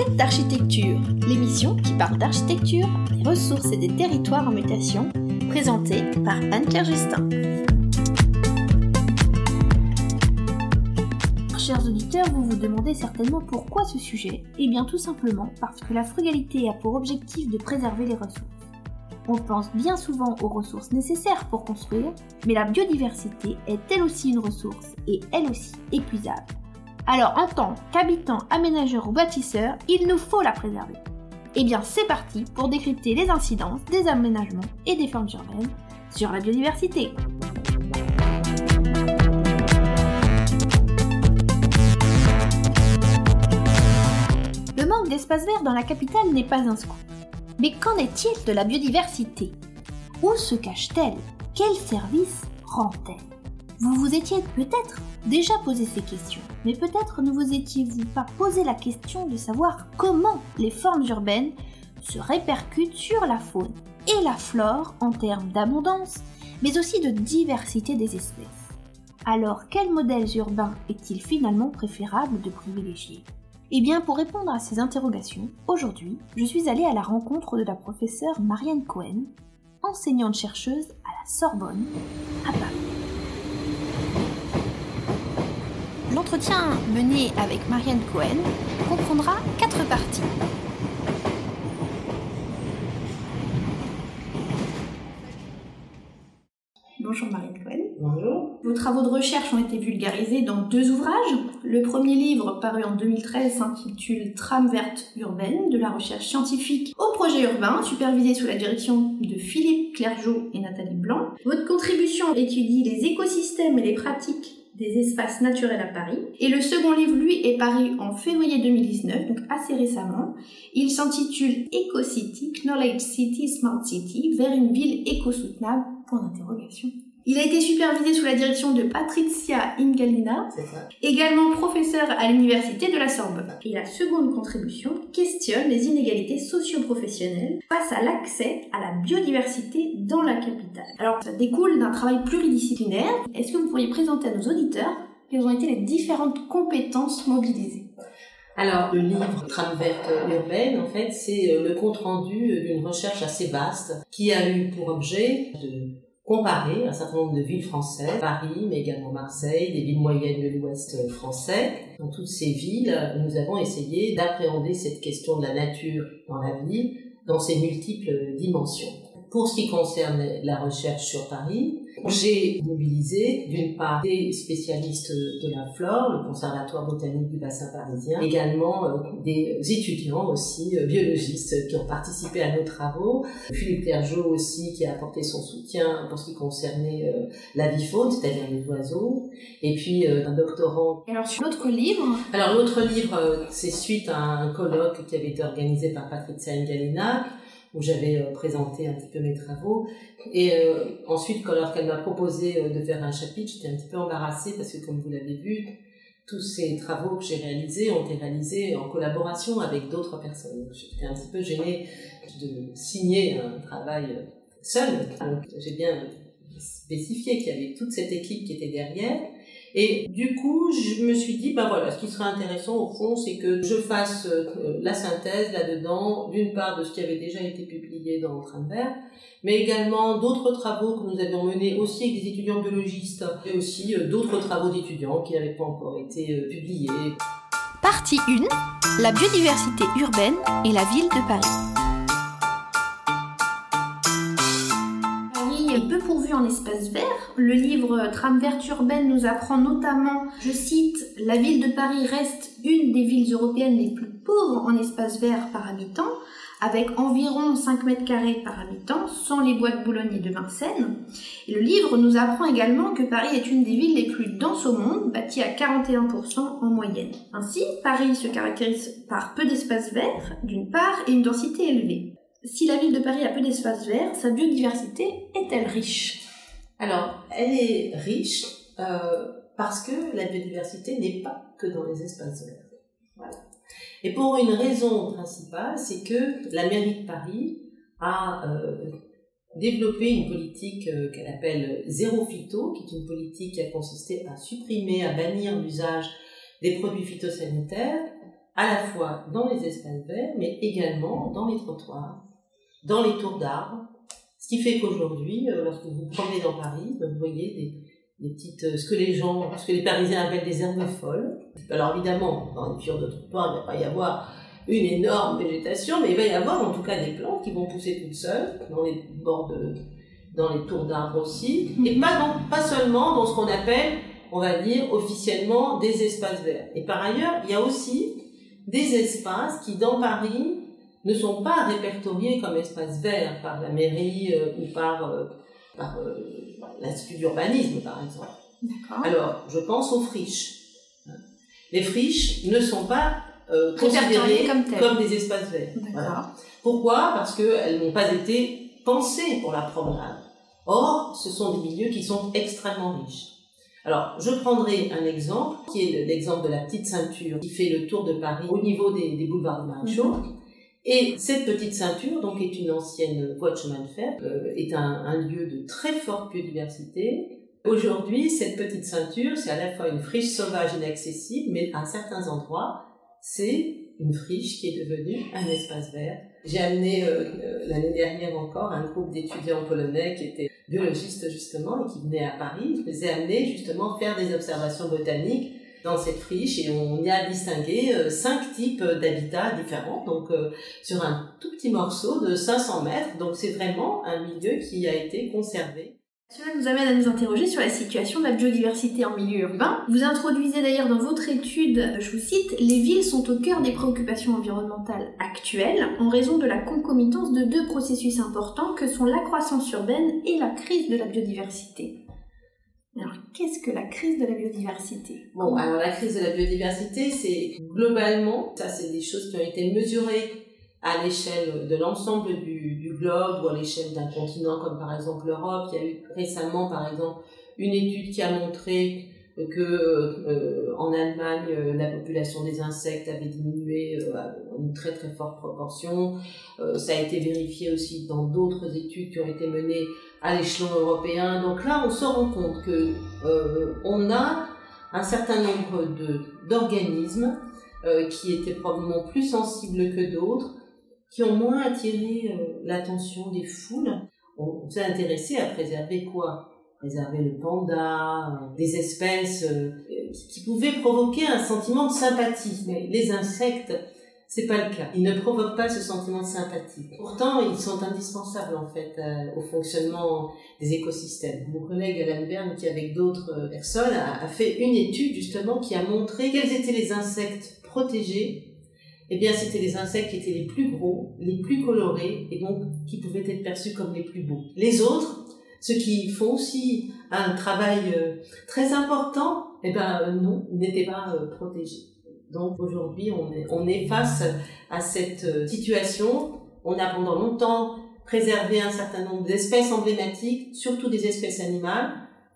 Quête d'architecture, l'émission qui parle d'architecture, des ressources et des territoires en mutation, présentée par Anne-Claire Justin. Chers auditeurs, vous vous demandez certainement pourquoi ce sujet? Eh bien tout simplement parce que la frugalité a pour objectif de préserver les ressources. On pense bien souvent aux ressources nécessaires pour construire, mais la biodiversité est elle aussi une ressource et elle aussi épuisable. Alors en tant qu'habitants, aménageurs ou bâtisseurs, il nous faut la préserver. Eh bien c'est parti pour décrypter les incidences des aménagements et des formes urbaines sur la biodiversité. Le manque d'espace vert dans la capitale n'est pas un scoop. Mais qu'en est-il de la biodiversité? Où se cache-t-elle? Quel service rend-elle? Vous vous étiez peut-être déjà posé ces questions, mais peut-être ne vous étiez-vous pas posé la question de savoir comment les formes urbaines se répercutent sur la faune et la flore en termes d'abondance, mais aussi de diversité des espèces. Alors, quels modèles urbains est-il finalement préférable de privilégier? Eh bien, pour répondre à ces interrogations, aujourd'hui, je suis allée à la rencontre de la professeure Marianne Cohen, enseignante-chercheuse à la Sorbonne, à Paris. L'entretien mené avec Marianne Cohen comprendra quatre parties. Bonjour Marianne Cohen. Bonjour. Vos travaux de recherche ont été vulgarisés dans deux ouvrages. Le premier livre, paru en 2013, s'intitule Trame verte urbaine, de la recherche scientifique au projet urbain, supervisé sous la direction de Philippe Clergeau et Nathalie Blanc. Votre contribution étudie les écosystèmes et les pratiques des espaces naturels à Paris. Et le second livre, lui, est paru en février 2019, donc assez récemment. Il s'intitule EcoCity, Knowledge City, Smart City, vers une ville éco-soutenable. Il a été supervisé sous la direction de Patricia Ingalina, également professeur à l'université de la Sorbonne. Et la seconde contribution questionne les inégalités socio-professionnelles face à l'accès à la biodiversité dans la capitale. Alors, ça découle d'un travail pluridisciplinaire. Est-ce que vous pourriez présenter à nos auditeurs quelles ont été les différentes compétences mobilisées? Alors, le livre Trame verte urbaine, en fait, c'est le compte-rendu d'une recherche assez vaste qui a eu pour objet de comparer un certain nombre de villes françaises, Paris, mais également Marseille, des villes moyennes de l'Ouest français. Dans toutes ces villes, nous avons essayé d'appréhender cette question de la nature dans la ville dans ses multiples dimensions. Pour ce qui concerne la recherche sur Paris, j'ai mobilisé d'une part des spécialistes de la flore, le Conservatoire botanique du bassin parisien, également euh, des étudiants aussi, euh, biologistes qui ont participé à nos travaux, Philippe Clergeau aussi qui a apporté son soutien pour ce qui concernait euh, la vie faune, c'est-à-dire les oiseaux, et puis un doctorant. Et alors sur l'autre livre? Alors l'autre livre, c'est suite à un colloque qui avait été organisé par Patricia Galina où j'avais euh, présenté un petit peu mes travaux. Et euh, ensuite, quand lorsqu'elle m'a proposé euh, de faire un chapitre, j'étais un petit peu embarrassée parce que, comme vous l'avez vu, tous ces travaux que j'ai réalisés ont été réalisés en collaboration avec d'autres personnes. J'étais un petit peu gênée de signer un travail seul. J'ai bien spécifié qu'il y avait toute cette équipe qui était derrière. Et du coup, je me suis dit, ben voilà, ce qui serait intéressant au fond, c'est que je fasse euh, la synthèse là-dedans, d'une part de ce qui avait déjà été publié dans le train vert, mais également d'autres travaux que nous avions menés aussi avec des étudiants biologistes, et aussi euh, d'autres travaux d'étudiants qui n'avaient pas encore été euh, publiés. Partie 1. La biodiversité urbaine et la ville de Paris. En espace vert. Le livre Trame verte urbaine nous apprend notamment, je cite, La ville de Paris reste une des villes européennes les plus pauvres en espace vert par habitant, avec environ 5 mètres carrés par habitant, sans les bois de Boulogne et de Vincennes. Et le livre nous apprend également que Paris est une des villes les plus denses au monde, bâtie à 41% en moyenne. Ainsi, Paris se caractérise par peu d'espace vert, d'une part, et une densité élevée si la ville de Paris a peu d'espace vert, sa biodiversité est-elle riche? Alors, elle est riche euh, parce que la biodiversité n'est pas que dans les espaces verts. Et pour une raison principale, c'est que la mairie de Paris a euh, développé une politique euh, qu'elle appelle zéro phyto, qui est une politique qui a consisté à supprimer, à bannir l'usage des produits phytosanitaires à la fois dans les espaces verts, mais également dans les trottoirs, dans les tours d'arbres. Qui fait qu'aujourd'hui, euh, lorsque vous promenez dans Paris, vous voyez des, petites, euh, ce que les gens, ce que les Parisiens appellent des herbes folles. Alors évidemment, dans les fures de trottoir, il ne va pas y avoir une énorme végétation, mais il va y avoir en tout cas des plantes qui vont pousser toutes seules dans les bords de, dans les tours d'arbres aussi, et pas, pas seulement dans ce qu'on appelle, on va dire officiellement, des espaces verts. Et par ailleurs, il y a aussi des espaces qui, dans Paris, ne sont pas répertoriés comme espaces verts par la mairie euh, ou par, euh, par euh, l'Institut d'urbanisme, par exemple. Alors, je pense aux friches. Les friches ne sont pas considérées comme, des espaces verts. Pourquoi? Parce qu'elles n'ont pas été pensées pour la promenade. Or, ce sont des milieux qui sont extrêmement riches. Alors, je prendrai un exemple, qui est l'exemple de la petite ceinture qui fait le tour de Paris au niveau des, boulevards de Maréchaux. Mhm. Et cette petite ceinture, donc, est une ancienne voie de chemin de fer, est un, un, lieu de très forte biodiversité. Aujourd'hui, cette petite ceinture, c'est à la fois une friche sauvage inaccessible, mais à certains endroits, c'est une friche qui est devenue un espace vert. J'ai amené euh, euh, l'année dernière encore un groupe d'étudiants polonais qui étaient biologistes justement et qui venaient à Paris. Je les ai amenés justement faire des observations botaniques dans cette friche et on y a distingué euh, cinq types d'habitats différents, donc sur un tout petit morceau de 500 mètres. Donc c'est vraiment un milieu qui a été conservé. Cela nous amène à nous interroger sur la situation de la biodiversité en milieu urbain. Vous introduisez d'ailleurs dans votre étude, je vous cite, les villes sont au cœur des préoccupations environnementales actuelles en raison de la concomitance de deux processus importants que sont la croissance urbaine et la crise de la biodiversité. Alors, qu'est-ce que la crise de la biodiversité? Bon, alors la crise de la biodiversité, c'est globalement, ça c'est des choses qui ont été mesurées à l'échelle de l'ensemble du, du, globe ou à l'échelle d'un continent comme par exemple l'Europe. Il y a eu récemment par exemple une étude qui a montré que euh, en Allemagne euh, la population des insectes avait diminué euh, à une très très forte proportion. ça a été vérifié aussi dans d'autres études qui ont été menées à l'échelon européen. Donc là, on se rend compte que on a un certain nombre d'organismes qui étaient probablement plus sensibles que d'autres qui ont moins attiré euh, l'attention des foules. On s'est intéressé à préserver quoi? Préserver le panda, euh, des espèces euh, qui pouvaient provoquer un sentiment de sympathie. Les insectes, c'est pas le cas. Ils ne provoquent pas ce sentiment de sympathie. Pourtant, ils sont indispensables en fait au fonctionnement des écosystèmes. Mon collègue Alan Bern, qui avec d'autres personnes a fait une étude justement qui a montré quels étaient les insectes protégés eh bien, c'était les insectes qui étaient les plus gros, les plus colorés, et donc qui pouvaient être perçus comme les plus beaux. Les autres, ceux qui font aussi un travail euh, très important, eh ben euh, non, n'étaient pas euh, protégés. Donc aujourd'hui, on est, on est face à cette situation. On a pendant longtemps préservé un certain nombre d'espèces emblématiques, surtout des espèces animales,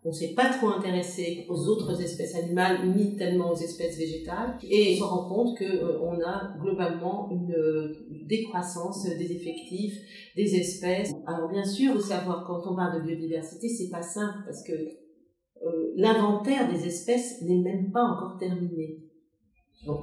on s'est pas trop intéressé aux autres espèces animales ni tellement aux espèces végétales et on se rend compte que euh, on a globalement une euh, décroissance des effectifs des espèces. Alors bien sûr, faut savoir quand on parle de biodiversité, c'est pas simple parce que euh, l'inventaire des espèces n'est même pas encore terminé. Donc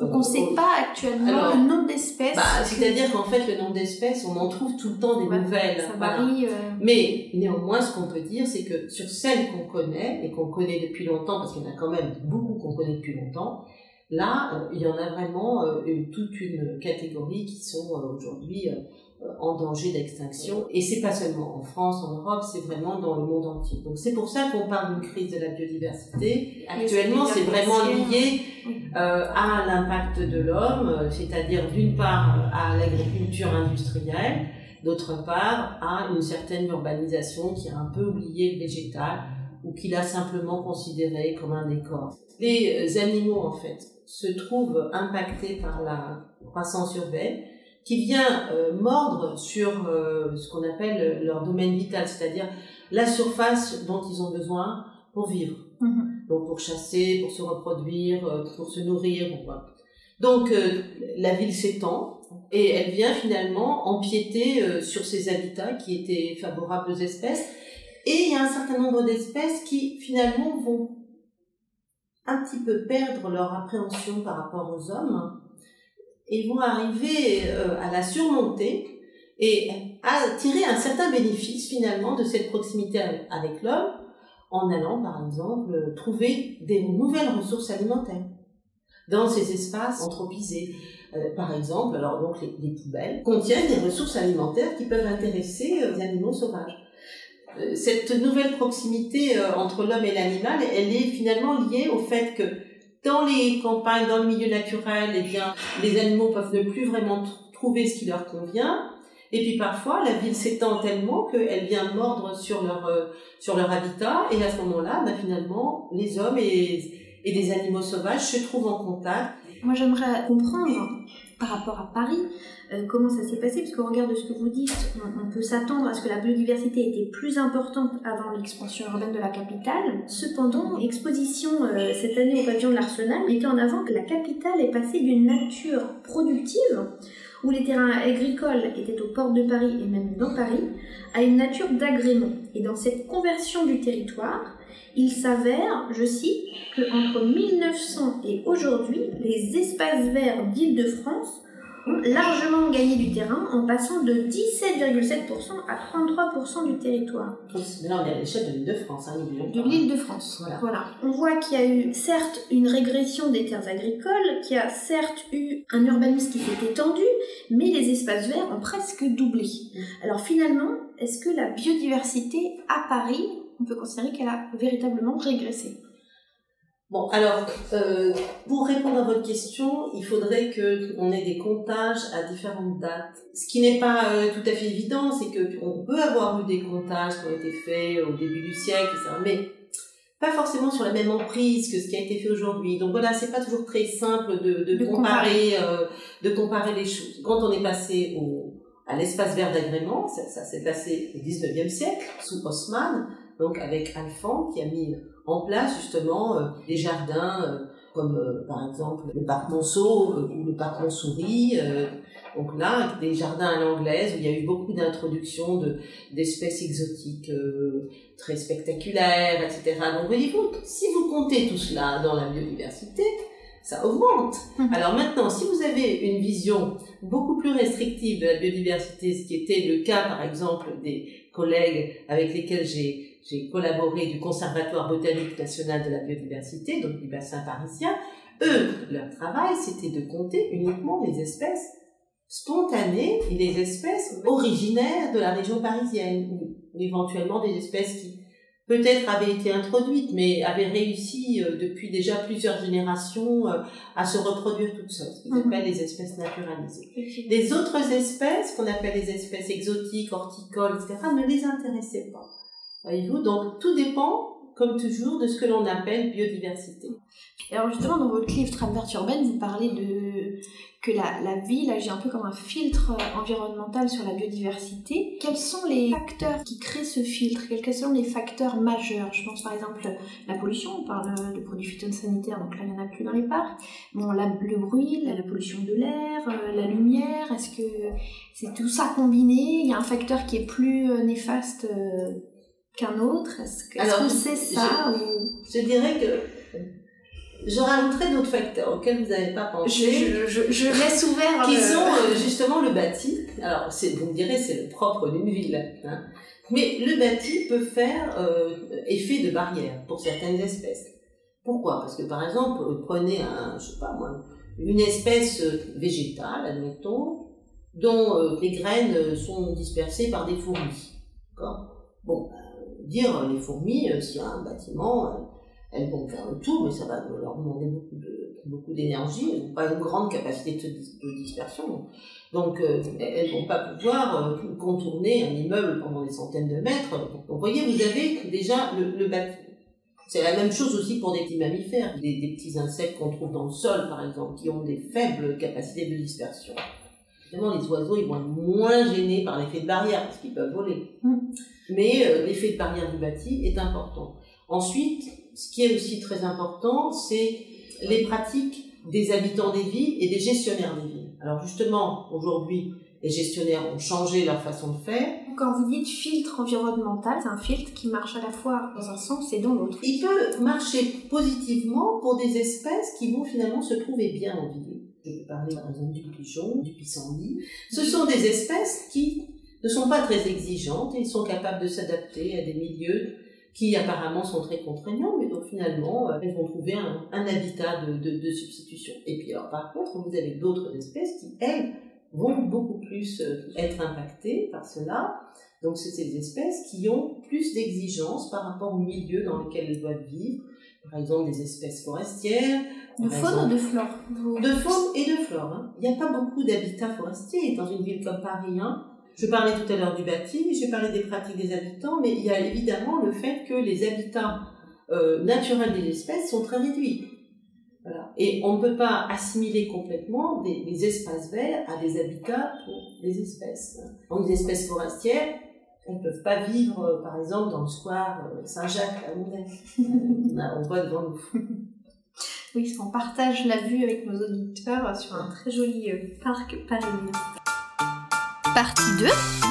donc on ne sait pas actuellement le nombre d'espèces. Bah, C'est-à-dire qu'en fait, le nombre d'espèces, on en trouve tout le temps des nouvelles. Ça varie. Euh. Mais néanmoins, ce qu'on peut dire, c'est que sur celles qu'on connaît, et qu'on connaît depuis longtemps, parce qu'il y en a quand même beaucoup qu'on connaît depuis longtemps, là, euh, il y en a vraiment euh, toute une catégorie qui sont aujourd'hui euh, en danger d'extinction. Et c'est pas seulement en France, en Europe, c'est vraiment dans le monde entier. Donc c'est pour ça qu'on parle d'une crise de la biodiversité. Actuellement, c'est vraiment lié euh, à l'impact de l'homme, euh, c'est-à-dire d'une part à l'agriculture industrielle, d'autre part à une certaine urbanisation qui a un peu oublié le végétal ou qui l'a simplement considéré comme un décor. Les animaux, en fait, se trouvent impactés par la croissance urbaine qui vient euh, mordre sur euh, ce qu'on appelle leur domaine vital, c'est-à-dire la surface dont ils ont besoin pour vivre. Mm-hmm. Donc pour chasser, pour se reproduire, euh, pour se nourrir. Donc la ville s'étend et elle vient finalement empiéter sur ces habitats qui étaient favorables aux espèces. Et il y a un certain nombre d'espèces qui finalement vont un petit peu perdre leur appréhension par rapport aux hommes et vont arriver euh, à la surmonter et à tirer un certain bénéfice finalement de cette proximité avec l'homme en allant par exemple trouver des nouvelles ressources alimentaires dans ces espaces anthropisés. Euh, par exemple, alors donc les, les, poubelles contiennent des ressources alimentaires qui peuvent intéresser euh, les animaux sauvages. Cette nouvelle proximité entre l'homme et l'animal, elle est finalement liée au fait que dans les campagnes, dans le milieu naturel, eh bien, les animaux peuvent ne plus vraiment trouver ce qui leur convient. Et puis parfois, la ville s'étend tellement qu'elle vient mordre sur leur, sur leur habitat. Et à ce moment-là, bah, finalement, les hommes et, et des animaux sauvages se trouvent en contact moi, j'aimerais comprendre par rapport à Paris euh, comment ça s'est passé, parce qu'au regard de ce que vous dites, on, peut s'attendre à ce que la biodiversité était plus importante avant l'expansion urbaine de la capitale. Cependant, l'exposition euh, cette année au pavillon de l'Arsenal mettait en avant que la capitale est passée d'une nature productive où les terrains agricoles étaient aux portes de Paris et même dans Paris, à une nature d'agrément. Et dans cette conversion du territoire, il s'avère, je cite, que entre 1900 et aujourd'hui, les espaces verts d'Île-de-France ont largement gagné du terrain en passant de 17,7% à 33% du territoire. Mais là, on est à l'échelle de l'Île-de-France, hein, De l'Île-de-France, voilà. On voit qu'il y a eu certes une régression des terres agricoles, qu'il y a certes eu un urbanisme qui s'est étendu, mais les espaces verts ont presque doublé. Mm. Alors finalement, est-ce que la biodiversité à Paris on peut considérer qu'elle a véritablement régressé? Bon, alors, euh, pour répondre à votre question, il faudrait qu'on ait des comptages à différentes dates. Ce qui n'est pas euh, tout à fait évident, c'est qu'on peut avoir eu des comptages qui ont été faits au début du siècle, mais pas forcément sur la même emprise que ce qui a été fait aujourd'hui. Donc voilà, c'est pas toujours très simple de, comparer, euh, de comparer les choses. Quand on est passé au, à l'espace vert d'agrément, ça, ça s'est passé au 19e siècle, sous Haussmann, donc avec Alphand qui a mis en place justement euh, des jardins euh, comme euh, par exemple le parc Monceau ou le parc Montsouris. donc là, des jardins à l'anglaise où il y a eu beaucoup d'introductions de, d'espèces exotiques très spectaculaires, etc. Donc voyez-vous, si vous comptez tout cela dans la biodiversité, ça augmente. Mmh. Alors maintenant, si vous avez une vision beaucoup plus restrictive de la biodiversité, ce qui était le cas par exemple des collègues avec lesquels j'ai j'ai collaboré du Conservatoire botanique national de la biodiversité, donc du bassin parisien. Eux, leur travail, c'était de compter uniquement les espèces spontanées et les espèces originaires de la région parisienne, ou éventuellement des espèces qui peut-être avaient été introduites, mais avaient réussi euh, depuis déjà plusieurs générations euh, à se reproduire toutes seules, ce qu'ils mhm. appellent les espèces naturalisées. Les autres espèces, qu'on appelle les espèces exotiques, horticoles, etc., ne les intéressaient pas. Voyez-vous, donc tout dépend, comme toujours, de ce que l'on appelle biodiversité. alors justement, dans votre livre Travers urbaine, vous parlez de que la, la ville agit un peu comme un filtre environnemental sur la biodiversité. Quels sont les facteurs qui créent ce filtre? Quels sont les facteurs majeurs? Je pense par exemple la pollution, on parle de produits phytosanitaires, donc là il n'y en a plus dans les parcs. Bon, le bruit, la, pollution de l'air, euh, la lumière, est-ce que c'est tout ça combiné? Il y a un facteur qui est plus euh, néfaste euh, qu'un autre Est-ce que c'est ça je, ou... je dirais que je rajouterais d'autres facteurs auxquels vous n'avez pas pensé. Je, je, je laisse ouvert. Qui sont euh, justement le bâti. Alors, vous me direz, c'est le propre d'une ville. Hein. Mais le bâti peut faire euh, effet de barrière pour certaines espèces. Pourquoi? Parce que par exemple, prenez un, je sais pas moi, une espèce végétale, admettons, dont euh, les graines sont dispersées par des fourmis. Bon, dire les fourmis, euh, s'il y a un bâtiment, euh, elles vont faire le tour, mais ça va leur demander beaucoup de beaucoup d'énergie, elles n'ont pas une grande capacité de, dispersion. Donc euh, elles vont pas pouvoir contourner un immeuble pendant des centaines de mètres. Donc vous voyez, vous avez déjà le, le bâtiment. C'est la même chose aussi pour des petits mammifères, des petits insectes qu'on trouve dans le sol par exemple, qui ont des faibles capacités de dispersion. Évidemment, les oiseaux, ils vont être moins gênés par l'effet de barrière, parce qu'ils peuvent voler. Mm. Mais euh, l'effet de barrière du bâti est important. Ensuite, ce qui est aussi très important, c'est les pratiques des habitants des villes et des gestionnaires des villes. Alors justement, aujourd'hui, les gestionnaires ont changé leur façon de faire. Quand vous dites filtre environnemental, c'est un filtre qui marche à la fois dans un sens et dans l'autre. Il peut marcher positivement pour des espèces qui vont finalement se trouver bien en ville Je peux parler par exemple du pigeon, du pissenlit. Ce sont des espèces qui ne sont pas très exigeantes et sont capables de s'adapter à des milieux qui apparemment sont très contraignants, mais donc finalement, euh, elles vont trouver un, habitat de, de, substitution. Et puis alors par contre, vous avez d'autres espèces qui, elles, vont beaucoup plus euh, être impactées par cela. Donc c'est ces espèces qui ont plus d'exigences par rapport au milieu dans lequel elles doivent vivre. Par exemple, des espèces forestières. De faune ou de flore De faune et de flore. Hein. Il n'y a pas beaucoup d'habitats forestiers dans une ville comme Paris. Hein. Je parlais tout à l'heure du bâti, j'ai parlé des pratiques des habitants, mais il y a évidemment le fait que les habitats euh, naturels des espèces sont très réduits. Voilà. Et on ne peut pas assimiler complètement des, des, espaces verts à des habitats pour des espèces. Donc, les espèces forestières, elles ne peuvent pas vivre, euh, par exemple, dans le square euh, Saint-Jacques à Moulin. on voit devant nous. Oui, parce qu'on partage la vue avec nos auditeurs sur un très joli parc parisien. Partie 2.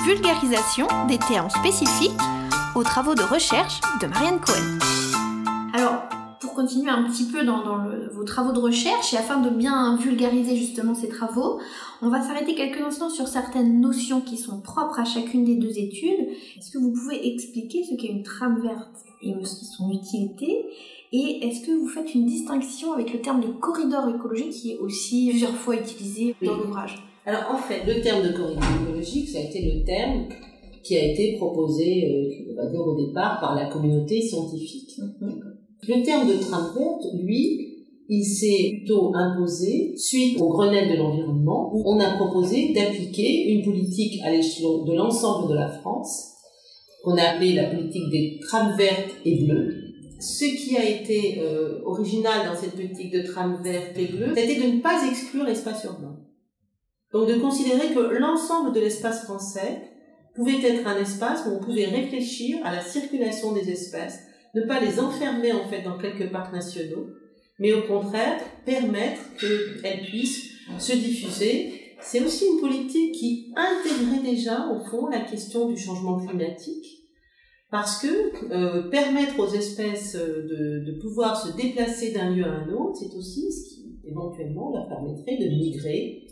Vulgarisation des termes spécifiques aux travaux de recherche de Marianne Cohen. Alors, pour continuer un petit peu dans, vos travaux de recherche et afin de bien vulgariser justement ces travaux, on va s'arrêter quelques instants sur certaines notions qui sont propres à chacune des deux études. Est-ce que vous pouvez expliquer ce qu'est une trame verte et son utilité? Et est-ce que vous faites une distinction avec le terme de corridor écologique qui est aussi plusieurs fois utilisé dans l'ouvrage? Alors en fait, le terme de corridor écologique, ça a été le terme qui a été proposé euh, au départ par la communauté scientifique. Mm-hmm. Le terme de trame verte, lui, il s'est plutôt imposé suite au Grenelle de l'environnement où on a proposé d'appliquer une politique à l'échelon de l'ensemble de la France qu'on a appelée la politique des trames vertes et bleues. Ce qui a été euh, original dans cette politique de trames vertes et bleues, c'était de ne pas exclure l'espace urbain. Donc de considérer que l'ensemble de l'espace français pouvait être un espace où on pouvait réfléchir à la circulation des espèces, ne pas les enfermer en fait dans quelques parcs nationaux, mais au contraire permettre qu'elles puissent se diffuser. C'est aussi une politique qui intégrait déjà au fond la question du changement climatique, parce que euh, permettre aux espèces de, de pouvoir se déplacer d'un lieu à un autre, c'est aussi ce qui éventuellement leur permettrait de migrer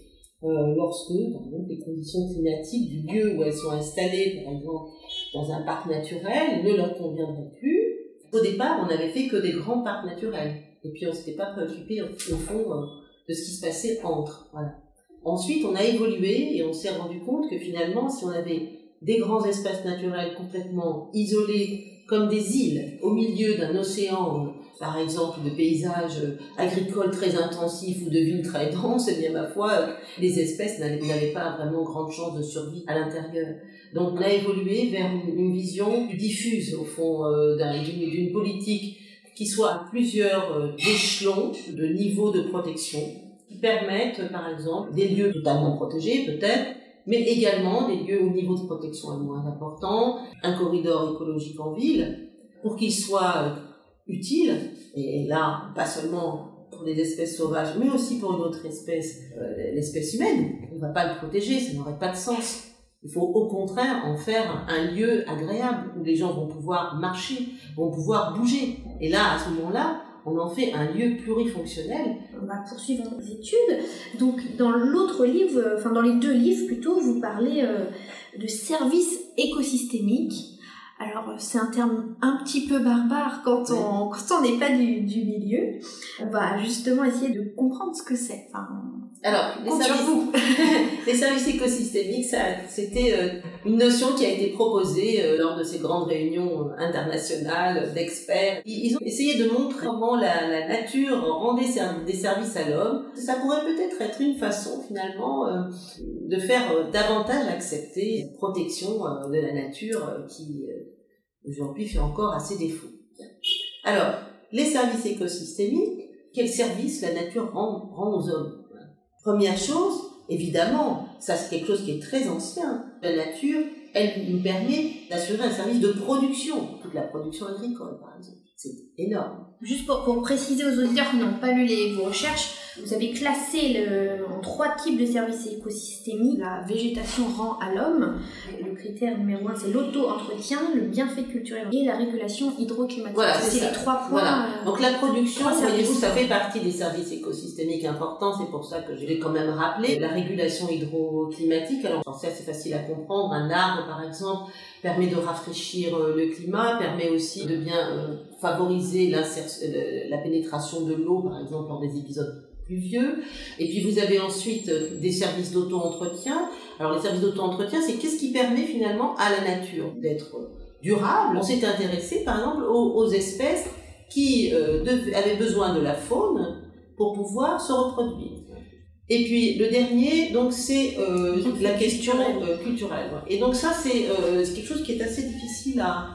euh, lorsque, par exemple, les conditions climatiques du lieu où elles sont installées, par exemple, dans un parc naturel, ne leur conviendraient plus. Au départ, on n'avait fait que des grands parcs naturels. Et puis, on s'était pas préoccupé, au fond, euh, de ce qui se passait entre. Voilà. Ensuite, on a évolué et on s'est rendu compte que finalement, si on avait des grands espaces naturels complètement isolés, comme des îles, au milieu d'un océan par exemple, de paysages agricoles très intensifs ou de villes très denses, eh bien, ma foi, les espèces n'avaient pas vraiment grande chance de survie à l'intérieur. Donc, on a évolué vers une, vision diffuse, au fond, euh, d'une politique qui soit à plusieurs euh, échelons de niveaux de protection, qui permettent, par exemple, des lieux totalement protégés, peut-être, mais également des lieux où le niveau de protection est moins important, un corridor écologique en ville, pour qu'il soit euh, utile, et là, pas seulement pour les espèces sauvages, mais aussi pour une autre espèce, euh, l'espèce humaine. On ne va pas le protéger, ça n'aurait pas de sens. Il faut au contraire en faire un lieu agréable où les gens vont pouvoir marcher, vont pouvoir bouger. Et là, à ce moment-là, on en fait un lieu plurifonctionnel. On va poursuivre nos études. Donc, dans l'autre livre, enfin dans les deux livres plutôt, vous parlez euh, de services écosystémiques alors c'est un terme un petit peu barbare quand on quand on n'est pas du, du milieu. On va justement essayer de comprendre ce que c'est. Enfin, alors, les services, les services écosystémiques, c'était euh, une notion qui a été proposée euh, lors de ces grandes réunions euh, internationales d'experts. Ils, ont essayé de montrer comment la, la nature rendait des services à l'homme. Ça pourrait peut-être être une façon, finalement, de faire davantage accepter la protection de la nature qui, aujourd'hui, fait encore assez défaut. Alors, les services écosystémiques, quels services la nature rend, rend aux hommes Première chose, évidemment, ça c'est quelque chose qui est très ancien. La nature, elle nous permet d'assurer un service de production, toute la production agricole par exemple. C'est énorme. Juste pour, pour, préciser aux auditeurs qui n'ont pas lu les, vos recherches, Vous avez classé le, en trois types de services écosystémiques la végétation rend à l'homme. Le critère numéro un, c'est l'auto-entretien, le bienfait culturel et la régulation hydroclimatique. Voilà, c'est c'est les ça. trois points. Voilà. euh, Donc la production, voyez-vous, ça fait partie des services écosystémiques importants. C'est pour ça que je l'ai quand même rappelé. La régulation hydroclimatique, alors c'est assez facile à comprendre. Un arbre, par exemple, permet de rafraîchir euh, le climat, permet aussi de bien euh, favoriser la pénétration de l'eau, par exemple, dans des épisodes pluvieux. Et puis vous avez ensuite euh, des services d'auto-entretien. Alors les services d'auto-entretien, c'est qu'est-ce qui permet finalement à la nature d'être durable? On s'est intéressé par exemple aux, aux espèces qui euh, avaient besoin de la faune pour pouvoir se reproduire. Et puis le dernier, donc c'est euh, la question culturel. euh, culturelle. Et donc ça c'est c'est quelque chose qui est assez difficile à,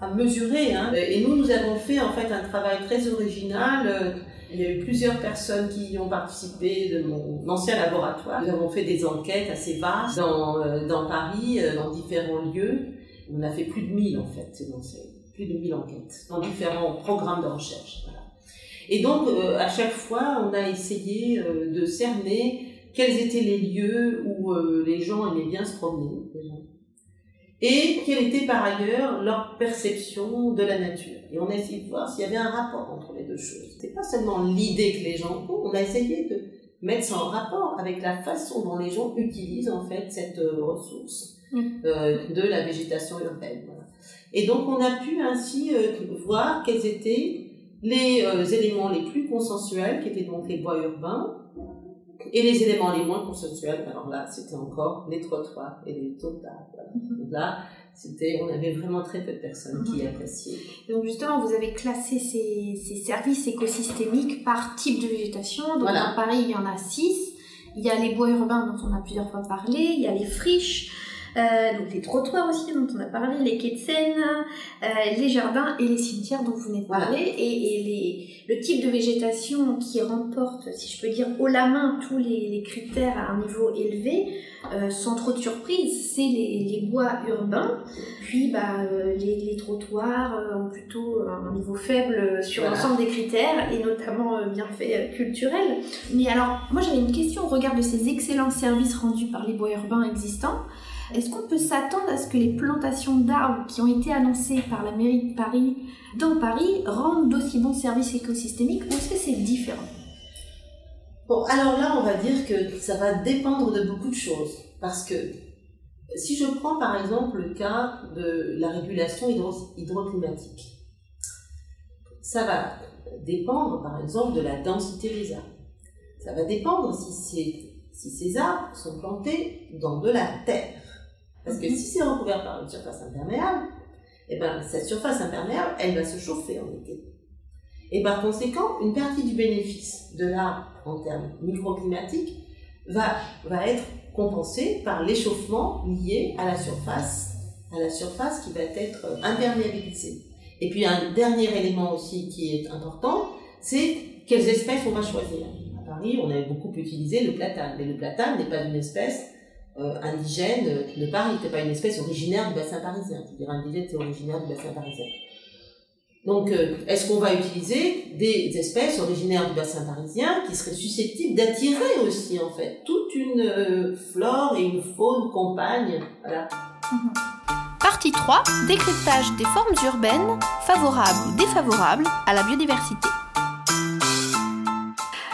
à mesurer. Hein. Et nous nous avons fait en fait un travail très original. Il y a eu plusieurs personnes qui y ont participé de mon ancien laboratoire. Nous avons fait des enquêtes assez vastes dans, euh, Paris, euh, dans différents lieux. On a fait plus de 1000 en fait, plus de 1000 enquêtes dans différents programmes de recherche. Et donc, euh, à chaque fois, on a essayé de cerner quels étaient les lieux où les gens aimaient bien se promener. Et quelle était par ailleurs leur perception de la nature. Et on a essayé de voir s'il y avait un rapport entre les deux choses. C'est pas seulement l'idée que les gens ont, on a essayé de mettre ça en rapport avec la façon dont les gens utilisent en fait cette euh, ressource euh, de la végétation urbaine. Voilà. Et donc on a pu ainsi euh, voir quels étaient les éléments les plus consensuels, qui étaient donc les bois urbains, et les éléments les moins consensuels, alors là, c'était encore les trottoirs et les taux. Voilà. Donc là, c'était, on avait vraiment très peu de personnes qui appréciaient. Donc justement, vous avez classé ces, ces services écosystémiques par type de végétation. Donc Voilà. à Paris, il y en a six. Il y a les bois urbains dont on a plusieurs fois parlé. Il y a les friches, euh, donc les trottoirs aussi dont on a parlé, les quais de Seine, euh, les jardins et les cimetières dont vous venez de Voilà. parler. Et, et les, le type de végétation qui remporte, si je peux dire, haut la main tous les, les critères à un niveau élevé, euh, sans trop de surprise, c'est les, les bois urbains. Puis bah, les, trottoirs ont plutôt un niveau faible sur Voilà. l'ensemble des critères et notamment bienfaits euh, culturels. Mais alors, moi j'avais une question au regard de ces excellents services rendus par les bois urbains existants. Est-ce qu'on peut s'attendre à ce que les plantations d'arbres qui ont été annoncées par la mairie de Paris dans Paris rendent d'aussi bons services écosystémiques ou est-ce que c'est différent? Bon, alors là, on va dire que ça va dépendre de beaucoup de choses. Parce que si je prends par exemple le cas de la régulation hydro- hydroclimatique, ça va dépendre par exemple de la densité des arbres. Ça va dépendre si ces arbres sont plantés dans de la terre. Parce que si c'est recouvert par une surface imperméable, eh ben, cette surface imperméable, elle va se chauffer en été. Et par conséquent, une partie du bénéfice de l'arbre en termes microclimatiques va, va être compensée par l'échauffement lié à la surface, à la surface qui va être imperméabilisée. Et puis un dernier élément aussi qui est important, c'est quelles espèces on va choisir. À Paris, on avait beaucoup utilisé le platane, mais le platane n'est pas une espèce euh, indigène euh, de Paris, c'est pas une espèce originaire du bassin parisien. Je veux dire, indigène, c'est originaire du bassin parisien. Donc, euh, est-ce qu'on va utiliser des espèces originaires du bassin parisien qui seraient susceptibles d'attirer aussi, en fait, toute une euh, flore et une faune compagne? Voilà. Partie 3. Décryptage des formes urbaines, favorables ou défavorables à la biodiversité.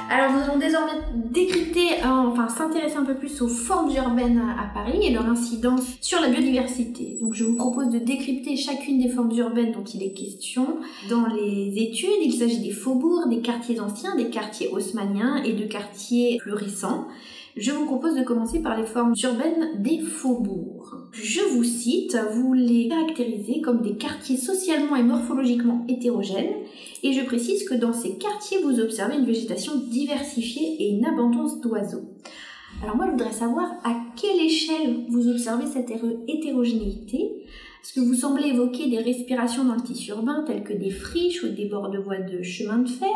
Alors nous allons désormais décrypter, euh, enfin s'intéresser un peu plus aux formes urbaines à à Paris et leur incidence sur la biodiversité. Donc je vous propose de décrypter chacune des formes urbaines dont il est question. Dans les études, il s'agit des faubourgs, des quartiers anciens, des quartiers haussmanniens et de quartiers plus récents. Je vous propose de commencer par les formes urbaines des faubourgs. Je vous cite, vous les caractérisez comme des quartiers socialement et morphologiquement hétérogènes et je précise que dans ces quartiers, vous observez une végétation diversifiée et une abondance d'oiseaux. Alors moi, je voudrais savoir à quelle échelle vous observez cette hétérogénéité. Est-ce que vous semblez évoquer des respirations dans le tissu urbain, telles que des friches ou des bords de voies de chemin de fer?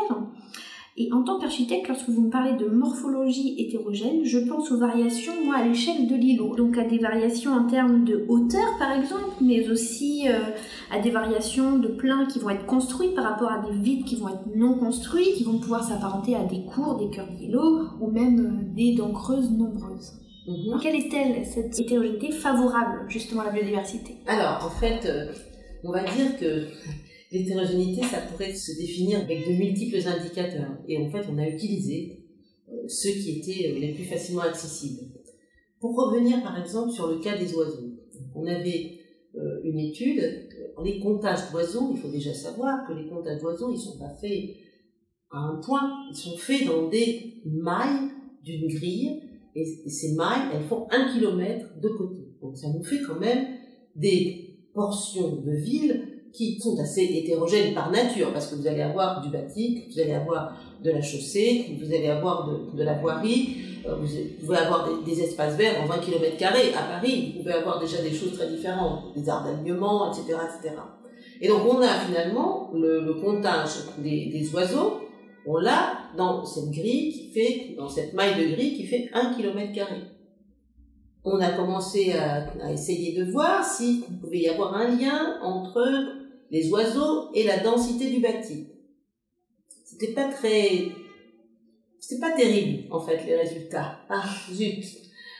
Et en tant qu'architecte, lorsque vous me parlez de morphologie hétérogène, je pense aux variations, moi, à l'échelle de l'îlot. Donc à des variations en termes de hauteur, par exemple, mais aussi euh, à des variations de pleins qui vont être construits par rapport à des vides qui vont être non construits, qui vont pouvoir s'apparenter à des cours, des cœurs d'îlot, ou même euh, des dents creuses nombreuses. Mhm. Quelle est-elle, cette hétérogénéité favorable justement à la biodiversité? Alors, en fait, euh, on va dire que l'hétérogénéité, ça pourrait se définir avec de multiples indicateurs. Et en fait, on a utilisé euh, ceux qui étaient euh, les plus facilement accessibles. Pour revenir, par exemple, sur le cas des oiseaux, on avait euh, une étude, les comptages d'oiseaux, il faut déjà savoir que les comptages d'oiseaux, ils sont pas faits à un point, ils sont faits dans des mailles d'une grille, et ces mailles, elles font un kilomètre de côté. Donc ça nous fait quand même des portions de ville qui sont assez hétérogènes par nature, parce que vous allez avoir du bâti, vous allez avoir de la chaussée, vous allez avoir de, la voirie, euh, vous pouvez avoir des, espaces verts en 20 km À Paris, vous pouvez avoir déjà des choses très différentes, des arts d'alignement, etc., etc. Et donc on a finalement le, comptage des, oiseaux, on l'a dans cette grille qui fait, dans cette maille de grille qui fait 1 km On a commencé à, à essayer de voir s'il pouvait y avoir un lien entre les oiseaux et la densité du bâti. C'était pas très, c'était pas terrible, en fait, les résultats. Ah, zut.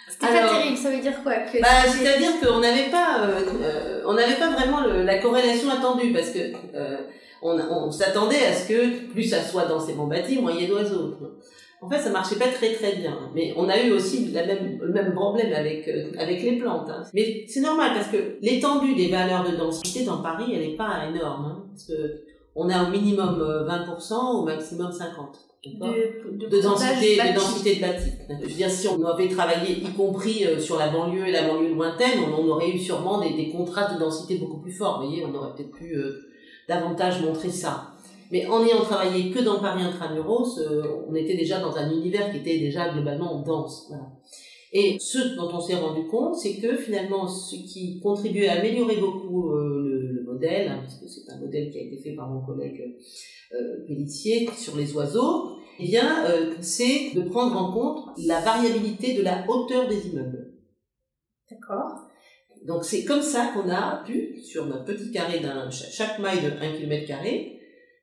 C'était pas terrible, ça veut dire quoi que bah, C'est-à-dire qu'on n'avait pas, euh, euh, on n'avait pas vraiment le, la corrélation attendue, parce que euh, on, on s'attendait à ce que plus ça soit dans ces bons bâtis, moins il y ait d'oiseaux. En fait, ça marchait pas très très bien. Mais on a eu aussi la même, le même problème avec, euh, avec les plantes. Hein. Mais c'est normal parce que l'étendue des valeurs de densité dans Paris, elle n'est pas énorme. Hein, parce que on a au minimum 20%, au maximum 50%. De, de, de, densité, de densité de bâti. Je veux dire, si on avait travaillé, y compris euh, sur la banlieue et la banlieue lointaine, on, on aurait eu sûrement des, des contrastes de densité beaucoup plus forts. Vous voyez, on aurait peut-être pu euh, davantage montrer ça. Mais en ayant travaillé que dans Paris intramuros, euh, on était déjà dans un univers qui était déjà globalement dense. Voilà. Et ce dont on s'est rendu compte, c'est que finalement, ce qui contribuait à améliorer beaucoup euh, le, le, modèle, hein, puisque c'est un modèle qui a été fait par mon collègue euh, Pellissier sur les oiseaux, eh bien, euh, c'est de prendre en compte la variabilité de la hauteur des immeubles. D'accord. Donc c'est comme ça qu'on a pu, sur notre petit carré d'un chaque maille de 1 km carré,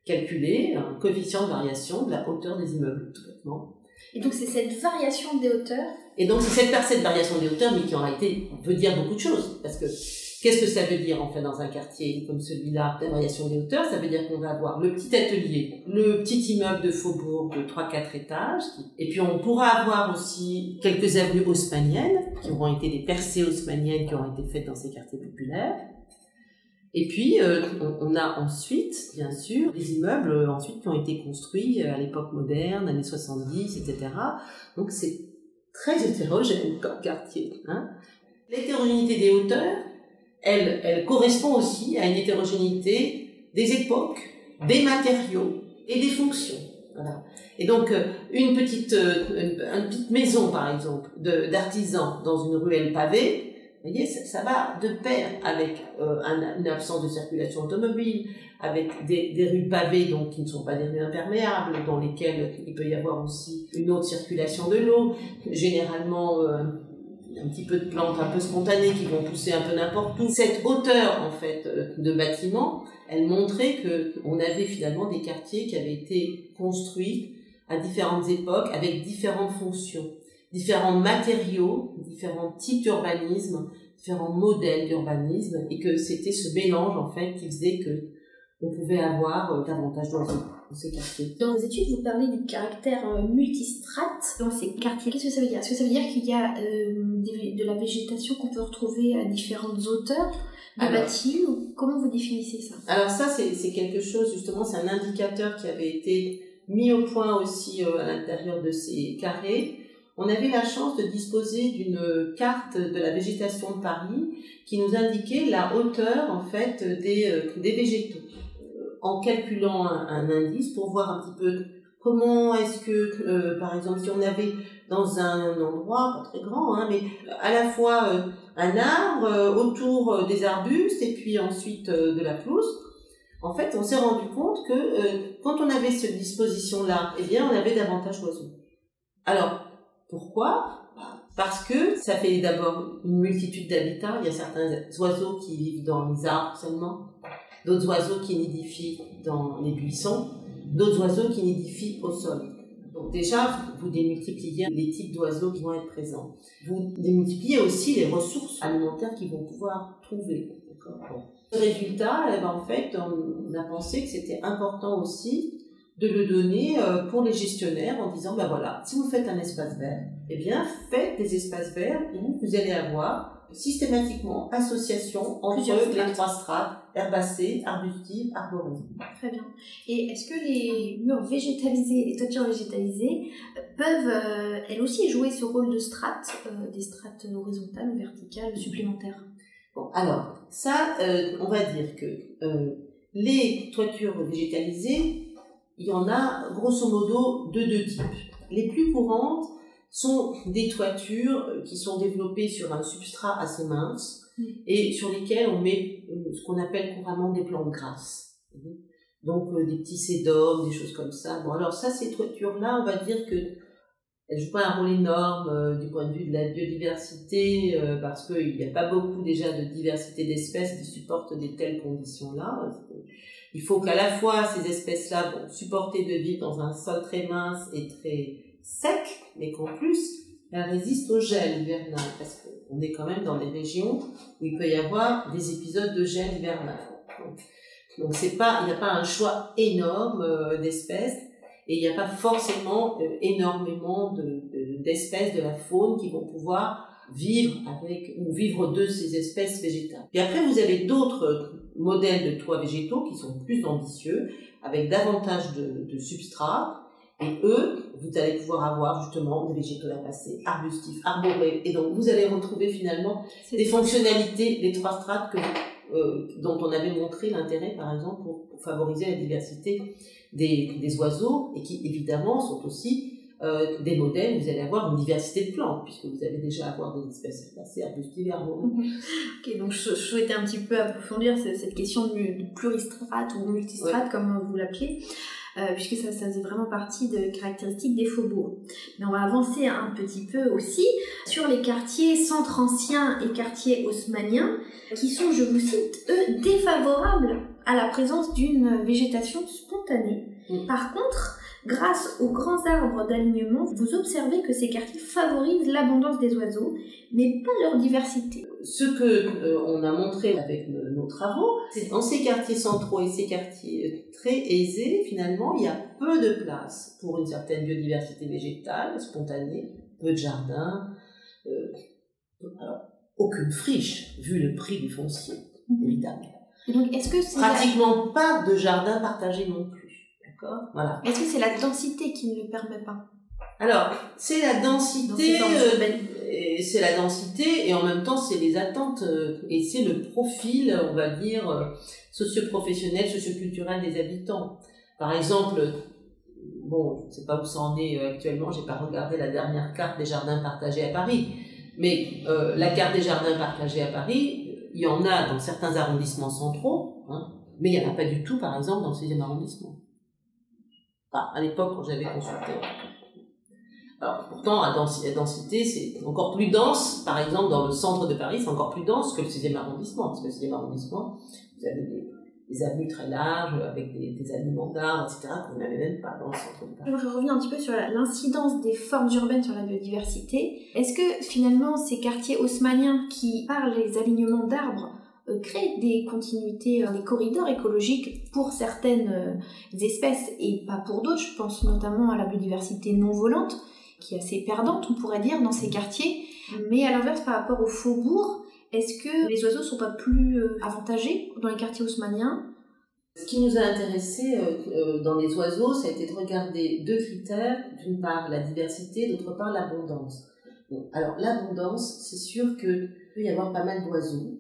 calculer un coefficient de variation de la hauteur des immeubles, tout bêtement. Et donc c'est cette variation des hauteurs Et donc c'est cette, cette variation des hauteurs, mais qui en réalité veut dire beaucoup de choses. Parce que qu'est-ce que ça veut dire en fait dans un quartier comme celui-là, la variation des hauteurs? Ça veut dire qu'on va avoir le petit atelier, le petit immeuble de faubourg de 3-4 étages, et puis on pourra avoir aussi quelques avenues haussmanniennes, qui auront été des percées haussmanniennes qui auront été faites dans ces quartiers populaires. Et puis, euh, on, a ensuite, bien sûr, des immeubles euh, ensuite qui ont été construits euh, à l'époque moderne, années 70, etc. Donc, c'est très hétérogène comme quartier. Hein. L'hétérogénéité des hauteurs, elle, correspond aussi à une hétérogénéité des époques, des matériaux et des fonctions. Et donc, une petite, une petite maison, par exemple, d'artisans dans une ruelle pavée, vous voyez, ça, va de pair avec euh, un, une absence de circulation automobile, avec des, des, rues pavées donc qui ne sont pas des rues imperméables, dans lesquelles il peut y avoir aussi une autre circulation de l'eau, généralement euh, un petit peu de plantes un peu spontanées qui vont pousser un peu n'importe où. Cette hauteur en fait euh, de bâtiments, elle montrait que on avait finalement des quartiers qui avaient été construits à différentes époques avec différentes fonctions différents matériaux, différents types d'urbanisme, différents modèles d'urbanisme, et que c'était ce mélange en fait qui faisait que on pouvait avoir euh, davantage d'oiseaux dans ces quartiers. Dans vos études, vous parlez du caractère euh, multistrate dans ces quartiers. Qu'est-ce que ça veut dire? Est-ce que ça veut dire qu'il y a euh, des, de la végétation qu'on peut retrouver à différentes hauteurs? De alors, bâtis ou comment vous définissez ça? Alors ça, c'est quelque chose, justement, c'est un indicateur qui avait été mis au point aussi euh, à l'intérieur de ces carrés on avait la chance de disposer d'une carte de la végétation de Paris qui nous indiquait la hauteur en fait des, euh, des végétaux euh, en calculant un, indice pour voir un petit peu comment est-ce que euh, par exemple si on avait dans un endroit pas très grand hein, mais à la fois un arbre autour des arbustes et puis ensuite de la pelouse en fait, on s'est rendu compte que quand on avait cette disposition-là, eh bien, on avait davantage d'oiseaux. Alors, pourquoi? Parce que ça fait d'abord une multitude d'habitats. Il y a certains oiseaux qui vivent dans les arbres seulement, d'autres oiseaux qui nidifient dans les buissons, d'autres oiseaux qui nidifient au sol. Donc déjà, vous démultipliez les types d'oiseaux qui vont être présents. Vous démultipliez aussi les ressources alimentaires qu'ils vont pouvoir trouver. Le résultat, eh ben, en fait, on a pensé que c'était important aussi de le donner euh, pour les gestionnaires en disant, ben voilà, si vous faites un espace vert, eh bien, faites des espaces verts où vous allez avoir systématiquement association entre les trois strates, herbacées, arbustives, arborées. Très bien. Et est-ce que les murs végétalisés, les toitures végétalisées euh, peuvent euh, elles aussi jouer ce rôle de strates, des strates horizontales ou verticales supplémentaires? Bon, alors, ça, on va dire que les toitures végétalisées, il y en a grosso modo de deux types. Les plus courantes sont des toitures qui sont développées sur un substrat assez mince mm. et sur lesquelles on met euh, ce qu'on appelle couramment des plantes grasses. Donc euh, des petits sédums, des choses comme ça. Bon alors ça, ces toitures-là, on va dire que elles jouent pas un rôle énorme euh, du point de vue de la biodiversité parce qu'il n'y a pas beaucoup déjà de diversité d'espèces qui supportent des telles conditions-là. Il faut qu'à la fois ces espèces-là vont supporter de vivre dans un sol très mince et très sec, mais qu'en plus, elles résistent au gel hivernal, parce qu'on est quand même dans des régions où il peut y avoir des épisodes de gel hivernal. Donc, c'est pas, il n'y a pas un choix énorme euh, d'espèces, et il n'y a pas forcément euh, énormément d'espèces de, de la faune qui vont pouvoir vivre avec ou vivre de ces espèces végétales. Et après, vous avez d'autres modèles de toits végétaux qui sont plus ambitieux, avec davantage de, de substrats. Et eux, vous allez pouvoir avoir justement des végétaux passer arbustifs, arborés. Et donc, vous allez retrouver finalement des fonctionnalités des trois strates que, euh, dont on avait montré l'intérêt, par exemple, pour, pour, favoriser la diversité des, des oiseaux et qui, évidemment, sont aussi euh, des modèles vous allez avoir une diversité de plantes, puisque vous allez déjà avoir des espèces herbacées, arbustes, herbaux. Ok, donc je, souhaitais un petit peu approfondir cette, question de, pluristrate ou multistrate, comme vous l'appelez. Euh, puisque ça, ça faisait vraiment partie de caractéristiques des faubourgs. Mais on va avancer un petit peu aussi sur les quartiers centres anciens et quartiers haussmanniens, qui sont, je vous cite, eux, défavorables à la présence d'une végétation spontanée. Par contre, Grâce aux grands arbres d'alignement, vous observez que ces quartiers favorisent l'abondance des oiseaux, mais pas leur diversité. Ce que euh, on a montré avec nos travaux, c'est dans ces quartiers centraux et ces quartiers euh, très aisés, finalement, il y a peu de place pour une certaine biodiversité végétale, spontanée, peu de jardins, euh, alors, aucune friche, vu le prix du foncier, mhm. évidemment. donc, est-ce que c'est pratiquement pas de jardin partagé non plus voilà. Est-ce que c'est la densité qui ne le permet pas? Alors, c'est la densité, euh, c'est la densité et en même temps c'est les attentes euh, et c'est le profil, on va dire, euh, socio-professionnel, socio-culturel des habitants. Par exemple, bon, je ne sais pas où ça en est actuellement, j'ai pas regardé la dernière carte des jardins partagés à Paris, mais la carte des jardins partagés à Paris, il y en a dans certains arrondissements centraux, hein, mais il n'y en a pas du tout, par exemple, dans le 6e arrondissement à l'époque quand j'avais consulté. Alors pourtant, la densité, c'est encore plus dense, par exemple dans le centre de Paris, c'est encore plus dense que le 6e arrondissement, parce que le 6e arrondissement, vous avez des, avenues très larges, avec des, des aliments d'arbres, etc., vous n'avez même pas dans le centre de Paris. Je reviens un petit peu sur l'incidence des formes urbaines sur la biodiversité. Est-ce que finalement ces quartiers haussmanniens qui, par les alignements d'arbres, euh, créer des continuités, euh, des corridors écologiques pour certaines euh, espèces et pas pour d'autres. Je pense notamment à la biodiversité non volante, qui est assez perdante, on pourrait dire, dans ces quartiers. Mais à l'inverse, par rapport aux faubourgs, est-ce que les oiseaux sont pas plus avantagés dans les quartiers haussmanniens? Ce qui nous a intéressé dans les oiseaux, ça a été de regarder deux critères. D'une part, la diversité, d'autre part, l'abondance. alors, l'abondance, c'est sûr qu'il peut y avoir pas mal d'oiseaux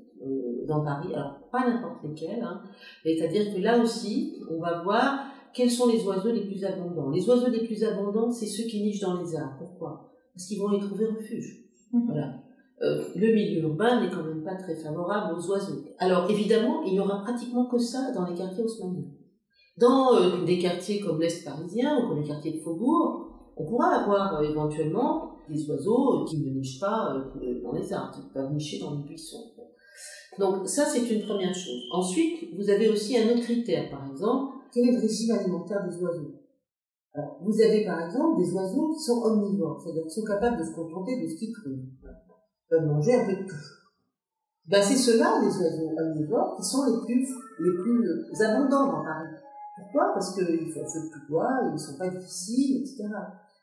dans Paris, alors pas n'importe lesquels, hein, c'est-à-dire que là aussi, on va voir quels sont les oiseaux les plus abondants. Les oiseaux les plus abondants, c'est ceux qui nichent dans les arbres. Pourquoi? Parce qu'ils vont y trouver refuge. Mhm. Voilà. Euh, le milieu urbain n'est quand même pas très favorable aux oiseaux. Alors évidemment, il n'y aura pratiquement que ça dans les quartiers haussmanniens. Dans euh, des quartiers comme l'Est parisien ou comme les quartiers de Faubourg, on pourra avoir euh, éventuellement des oiseaux qui ne nichent pas euh, dans les arbres, qui peuvent nicher dans les buissons. Donc ça, c'est une première chose. Ensuite, vous avez aussi un autre critère, par exemple, quel est le régime alimentaire des oiseaux? Vous avez par exemple des oiseaux qui sont omnivores, c'est-à-dire qui sont capables de se contenter de ce qu'ils trouvent. Ils peuvent manger un peu de tout. Ben, c'est ceux-là, les oiseaux omnivores, qui sont les plus, les plus abondants dans Paris. Pourquoi? Parce qu'ils font feu de tout bois, ils ne sont pas difficiles, etc.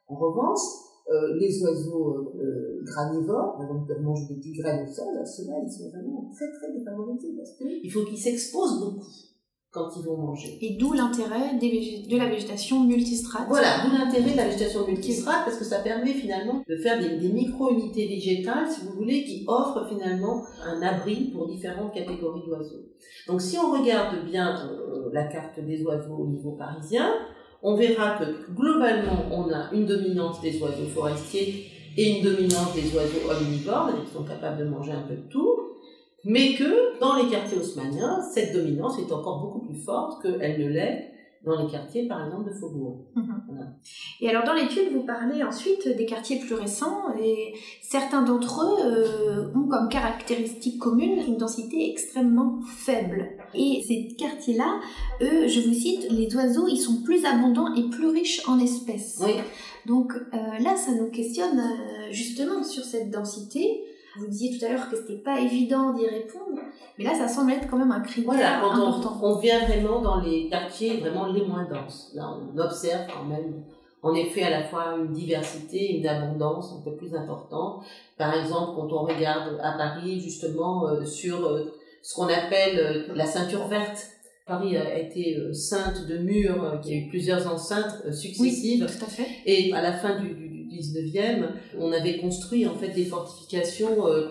En revanche, euh, les oiseaux euh, granivores, donc ils mangent des petites graines au sol, ceux-là, ils sont vraiment très très défavorisés parce qu'il faut qu'ils s'exposent beaucoup quand ils vont manger. Et d'où l'intérêt de la végétation multistrate. Voilà, d'où l'intérêt de la végétation multistrate, parce que ça permet finalement de faire des, des micro-unités végétales, si vous voulez, qui offrent finalement un abri pour différentes catégories d'oiseaux. Donc si on regarde bien euh, la carte des oiseaux au niveau parisien, on verra que globalement, on a une dominante des oiseaux forestiers et une dominante des oiseaux omnivores, qui sont capables de manger un peu de tout mais que dans les quartiers haussmanniens, cette dominance est encore beaucoup plus forte qu'elle ne l'est dans les quartiers, par exemple, de Faubourg. Mhm. Et alors, dans l'étude, vous parlez ensuite des quartiers plus récents, et certains d'entre eux euh, ont comme caractéristique commune une densité extrêmement faible. Et ces quartiers-là, eux, je vous cite, les oiseaux, ils sont plus abondants et plus riches en espèces. Oui. Donc euh, là, ça nous questionne euh, justement sur cette densité. Vous disiez tout à l'heure que c'était pas évident d'y répondre, mais là, ça semble être quand même un critère voilà, quand important. On, on vient vraiment dans les quartiers vraiment les moins denses. Là, on observe quand même, en effet, à la fois une diversité, une abondance un peu plus importante. Par exemple, quand on regarde à Paris, justement, euh, sur euh, ce qu'on appelle euh, la ceinture verte. Paris a été ceinte de murs, il y a eu plusieurs enceintes successives. Oui, tout à fait. Et à la fin du, du 19e, on avait construit en fait des fortifications euh,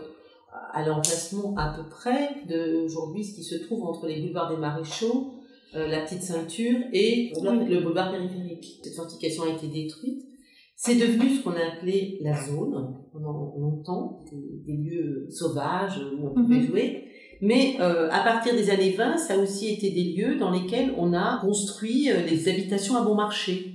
à l'emplacement à peu près de aujourd'hui ce qui se trouve entre les boulevards des Maréchaux, euh, la petite ceinture et le boulevard périphérique. Cette fortification a été détruite. C'est devenu ce qu'on a appelé la zone pendant longtemps, des, des lieux sauvages où on pouvait Mhm. jouer. Mais euh, à partir des années 20, ça a aussi été des lieux dans lesquels on a construit euh, des habitations à bon marché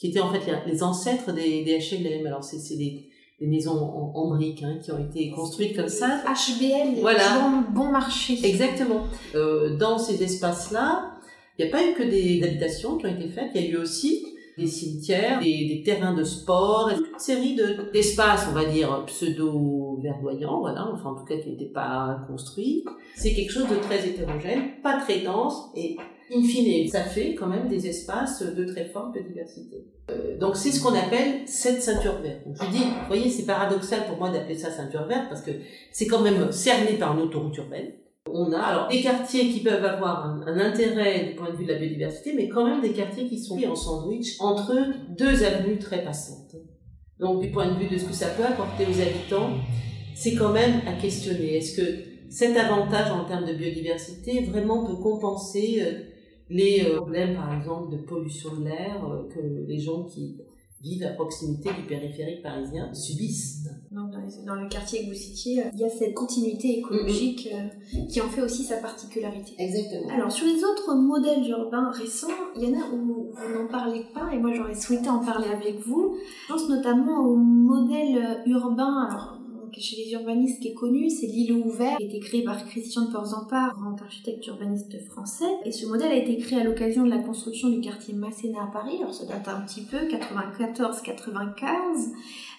qui étaient en fait les, les ancêtres des, des HLM. Alors c'est c'est des, des maisons en, en briques hein, qui ont été construites comme ça. HBL, Voilà. bon, bon marché. Exactement. Euh, dans ces espaces-là, il n'y a pas eu que des habitations qui ont été faites, il y a eu aussi des cimetières, des, des terrains de sport, et toute une série de- d'espaces, on va dire, pseudo-verdoyants, voilà, enfin en tout cas qui n'étaient pas construits. C'est quelque chose de très hétérogène, pas très dense, et in fine, ça fait quand même des espaces de très forte diversité. Euh, donc c'est ce qu'on appelle cette ceinture verte. Donc je dis, vous voyez, c'est paradoxal pour moi d'appeler ça ceinture verte, parce que c'est quand même cerné par une autoroute urbaine. On a alors des quartiers qui peuvent avoir un, un intérêt du point de vue de la biodiversité, mais quand même des quartiers qui sont en sandwich entre deux avenues très passantes. Donc du point de vue de ce que ça peut apporter aux habitants, c'est quand même à questionner. Est-ce que cet avantage en termes de biodiversité vraiment peut compenser euh, les euh, problèmes, par exemple, de pollution de l'air euh, que les gens qui vivent à proximité du périphérique parisien subissent Donc, dans, les- dans le quartier que vous citiez, euh, il y a cette continuité écologique euh, qui en fait aussi sa particularité. Exactement. Alors, sur les autres modèles urbains récents, il y en a où vous n'en parlez pas et moi j'aurais souhaité en parler avec vous. Je pense notamment au modèle urbain, alors, chez les urbanistes qui est connu, c'est l'îlot ouvert, qui a été créé par Christian de Porzampar, grand architecte urbaniste français. Et ce modèle a été créé à l'occasion de la construction du quartier Masséna à Paris, alors ça date un petit peu, 94-95.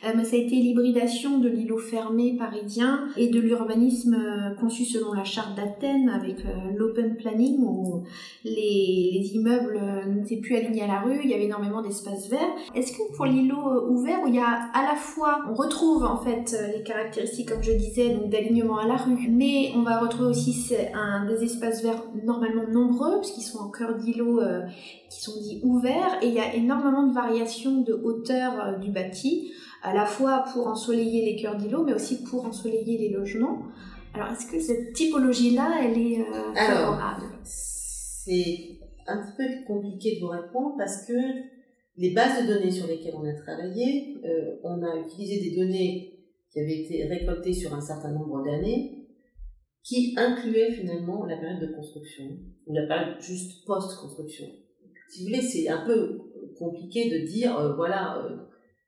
Euh, ça a été l'hybridation de l'îlot fermé parisien et de l'urbanisme euh, conçu selon la charte d'Athènes avec euh, l'open planning où les, les immeubles n'étaient plus alignés à la rue, il y avait énormément d'espaces verts. Est-ce que pour l'îlot ouvert où il y a à la fois, on retrouve en fait les caractéristiques comme je disais donc d'alignement à la rue, mais on va retrouver aussi un, des espaces verts normalement nombreux puisqu'ils sont en cœur d'îlot euh, qui sont dits ouverts. Et il y a énormément de variations de hauteur euh, du bâti à la fois pour ensoleiller les cœurs d'îlots, mais aussi pour ensoleiller les logements. Alors, est-ce que cette typologie-là, elle est euh, Alors, favorable? C'est un petit peu compliqué de vous répondre parce que les bases de données sur lesquelles on a travaillé, euh, on a utilisé des données qui avait été récolté sur un certain nombre d'années, qui incluait finalement la période de construction, ou la période juste post-construction. Si vous voulez, c'est un peu compliqué de dire, euh, voilà, euh,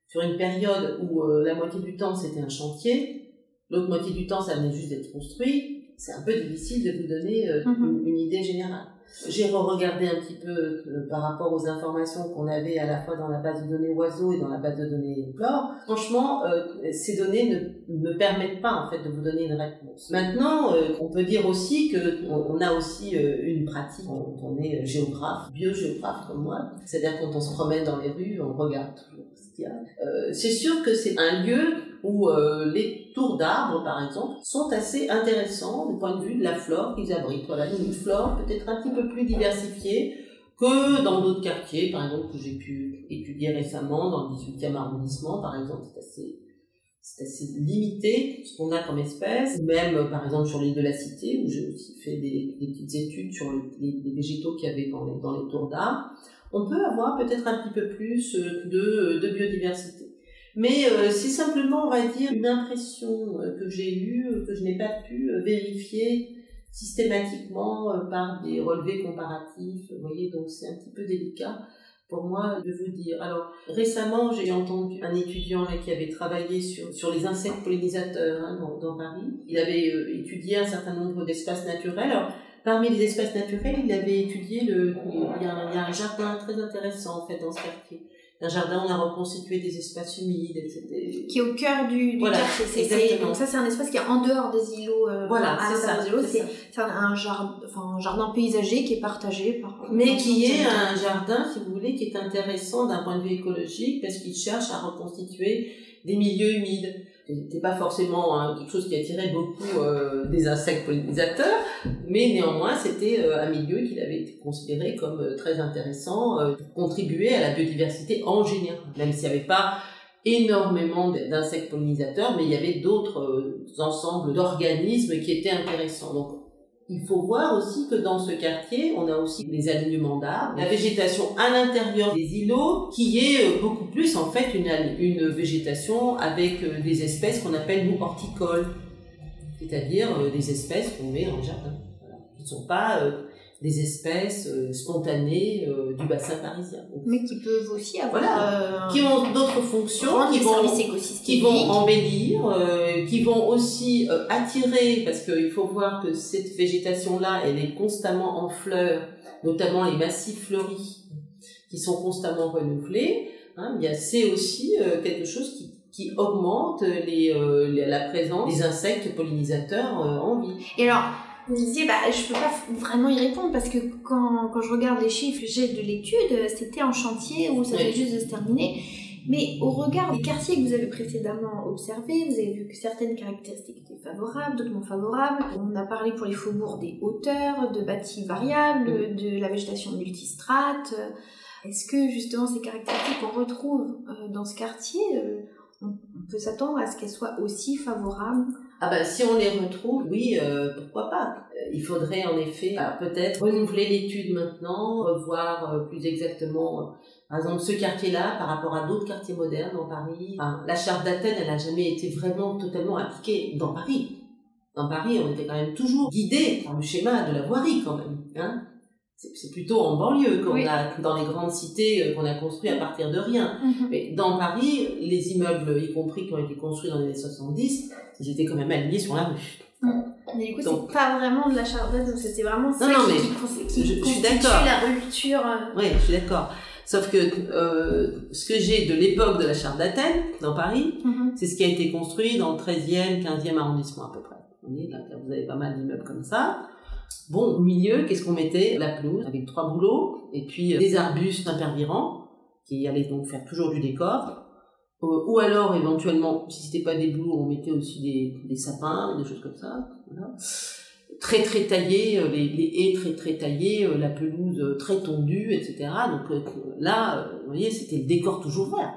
sur une période où euh, la moitié du temps c'était un chantier, l'autre moitié du temps ça venait juste d'être construit, c'est un peu difficile de vous donner mm-hmm. une, idée générale. J'ai re-regardé un petit peu euh, par rapport aux informations qu'on avait à la fois dans la base de données oiseaux et dans la base de données flore. Franchement, euh, ces données ne me permettent pas en fait de vous donner une réponse. Maintenant, euh, on peut dire aussi que on, a aussi une pratique quand on est géographe, biogéographe comme moi. C'est-à-dire quand on se promène dans les rues, on regarde toujours ce qu'il y a. c'est sûr que c'est un lieu où les tours d'arbres, par exemple, sont assez intéressants du point de vue de la flore qu'ils abritent. Voilà, une flore peut-être un petit peu plus diversifiée que dans d'autres quartiers, par exemple, que j'ai pu étudier récemment, dans le 18e arrondissement, par exemple, c'est assez, assez limité ce qu'on a comme espèce, même par exemple sur l'île de la Cité, où j'ai aussi fait des, petites études sur les, végétaux qu'il y avait dans les, dans les tours d'arbres, on peut avoir peut-être un petit peu plus de, de biodiversité. Mais euh, c'est simplement, on va dire, une impression euh, que j'ai eue, euh, que je n'ai pas pu vérifier systématiquement par des relevés comparatifs. Vous voyez, donc c'est un petit peu délicat pour moi de vous dire. Alors récemment, j'ai entendu un étudiant là, qui avait travaillé sur, sur les insectes pollinisateurs hein, dans, dans, Paris. Il avait étudié un certain nombre d'espaces naturels. Alors, parmi les espaces naturels, il avait étudié le. Il il y a un jardin très intéressant en fait dans ce quartier un jardin, on a reconstitué des espaces humides, etc. Qui est au cœur du, du quartier. donc ça, c'est un espace qui est en dehors des îlots. Euh, voilà, c'est ça. C'est un, jardin, enfin, un jardin paysager qui est partagé par. Mais qui est un jardin, si vous voulez, qui est intéressant d'un point de vue écologique parce qu'il cherche à reconstituer des milieux humides c'était pas forcément hein, quelque chose qui attirait beaucoup euh, des insectes pollinisateurs, mais néanmoins c'était euh, un milieu qu'il avait été considéré comme euh, très intéressant pour contribuer à la biodiversité en général, même s'il n'y avait pas énormément d'insectes pollinisateurs, mais il y avait d'autres ensembles d'organismes qui étaient intéressants. Il faut voir aussi que dans ce quartier, on a aussi les alignements d'arbres, la végétation à l'intérieur des îlots, qui est euh, beaucoup plus en fait une, une végétation avec euh, des espèces qu'on appelle nous horticoles, c'est-à-dire euh, des espèces qu'on met en jardin, ne sont pas des espèces euh, spontanées euh, du bassin parisien. Mais qui peuvent aussi avoir... Voilà, euh, qui ont d'autres fonctions, qui vont, qui vont embellir, qui vont aussi attirer, parce qu'il faut voir que cette végétation-là, elle est constamment en fleurs, notamment les massifs fleuris, qui sont constamment renouvelés. Hein, c'est aussi quelque chose qui qui augmente les, la présence des insectes pollinisateurs en vie. Et alors, vous disiez, bah, je peux pas vraiment y répondre parce que quand, quand je regarde les chiffres que j'ai de l'étude, c'était en chantier ou ça venait juste de se terminer. Mais au regard des quartiers que vous avez précédemment observés, vous avez vu que certaines caractéristiques étaient favorables, d'autres moins favorables. On a parlé pour les faubourgs des hauteurs, de bâtis variables, de la végétation multistrate. Est-ce que justement ces caractéristiques qu'on retrouve euh, dans ce quartier, euh, on peut s'attendre à ce qu'elles soient aussi favorables? Ah ben si on les retrouve, oui, euh, pourquoi pas. Euh, il faudrait en effet euh, peut-être renouveler l'étude maintenant, revoir plus exactement, par exemple, ce quartier-là par rapport à d'autres quartiers modernes dans Paris. la charte d'Athènes, elle n'a jamais été vraiment totalement appliquée dans Paris. Dans Paris, on était quand même toujours guidé par le schéma de la voirie quand même. Hein c'est plutôt en banlieue qu'on a dans les grandes cités qu'on a construit à partir de rien. Mhm. Mais dans Paris, les immeubles, y compris qui ont été construits dans les années 70, ils étaient quand même alignés sur la rue. Mais du coup, c'est pas vraiment de la donc c'était vraiment ça non, non, qui, mais qui, je, constitue la rupture. Euh. Oui, je suis d'accord. Sauf que euh, ce que j'ai de l'époque de la charte d'Athènes, dans Paris, mhm. c'est ce qui a été construit dans le 13e, 15e arrondissement à peu près. Vous voyez, là, vous avez pas mal d'immeubles comme ça. Bon, au milieu, qu'est-ce qu'on mettait? La pelouse, avec trois boulots, et puis euh, des arbustes impervirants, qui allaient donc faire toujours du décor. Euh, ou alors, éventuellement, si c'était pas des boulots, on mettait aussi des, des sapins, des choses comme ça. Voilà. Très très taillés, euh, les, les, haies très très taillées, euh, la pelouse très tondue, etc. Donc là, vous voyez, c'était le décor toujours vert.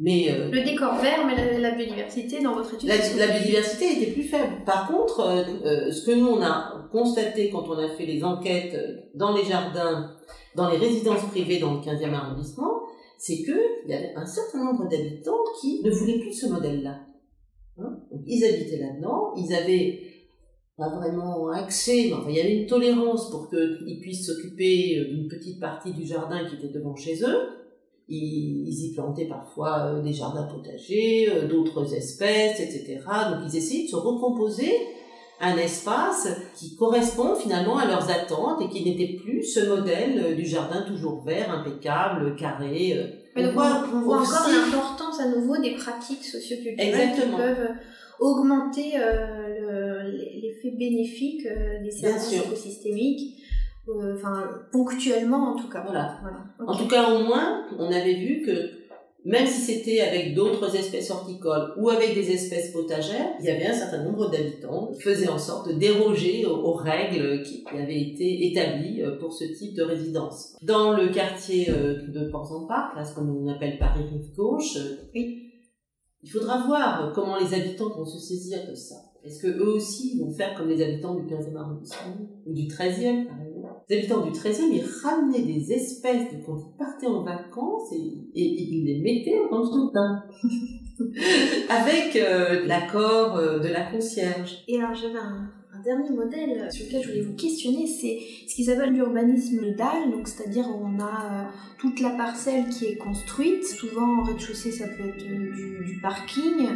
Mais le décor vert, mais la, biodiversité dans votre étude. La, la, biodiversité était plus faible. Par contre, ce que nous on a constaté quand on a fait les enquêtes dans les jardins, dans les résidences privées dans le 15e arrondissement, c'est qu'il y avait un certain nombre d'habitants qui ne voulaient plus ce modèle-là. Hein? Ils habitaient là-dedans, ils avaient pas vraiment accès, mais il y avait une tolérance pour qu'ils puissent s'occuper euh, d'une petite partie du jardin qui était devant chez eux. Ils, ils y plantaient parfois euh, des jardins potagers, euh, d'autres espèces, etc. Donc ils essayaient de se recomposer un espace qui correspond finalement à leurs attentes et qui n'était plus ce modèle du jardin toujours vert, impeccable, carré. Mais donc, on voit, on voit encore l'importance à nouveau des pratiques socioculturelles qui peuvent augmenter euh, l'effet bénéfique euh, des services écosystémiques. Euh, enfin, ponctuellement en tout cas. Voilà. voilà. En tout cas, au moins, on avait vu que même si c'était avec d'autres espèces horticoles ou avec des espèces potagères, il y avait un certain nombre d'habitants qui faisaient en sorte de déroger aux, règles qui avaient été établies pour ce type de résidence. Dans le quartier de Port-en-Parc, là, ce qu'on appelle Paris-Rive-Gauche, oui. Il faudra voir comment les habitants vont se saisir de ça. Est-ce que eux aussi vont faire comme les habitants du 15e arrondissement ou du 13e, par exemple? Les habitants du 13e, ils ramenaient des espèces de quand ils partaient en vacances et, ils les mettaient dans jardin. Avec euh, l'accord euh, de la concierge. Et alors j'avais un, un dernier modèle sur lequel je voulais vous questionner, c'est ce qu'ils appellent l'urbanisme de dalle, donc c'est-à-dire on a euh, toute la parcelle qui est construite, souvent en rez-de-chaussée ça peut être du, du parking,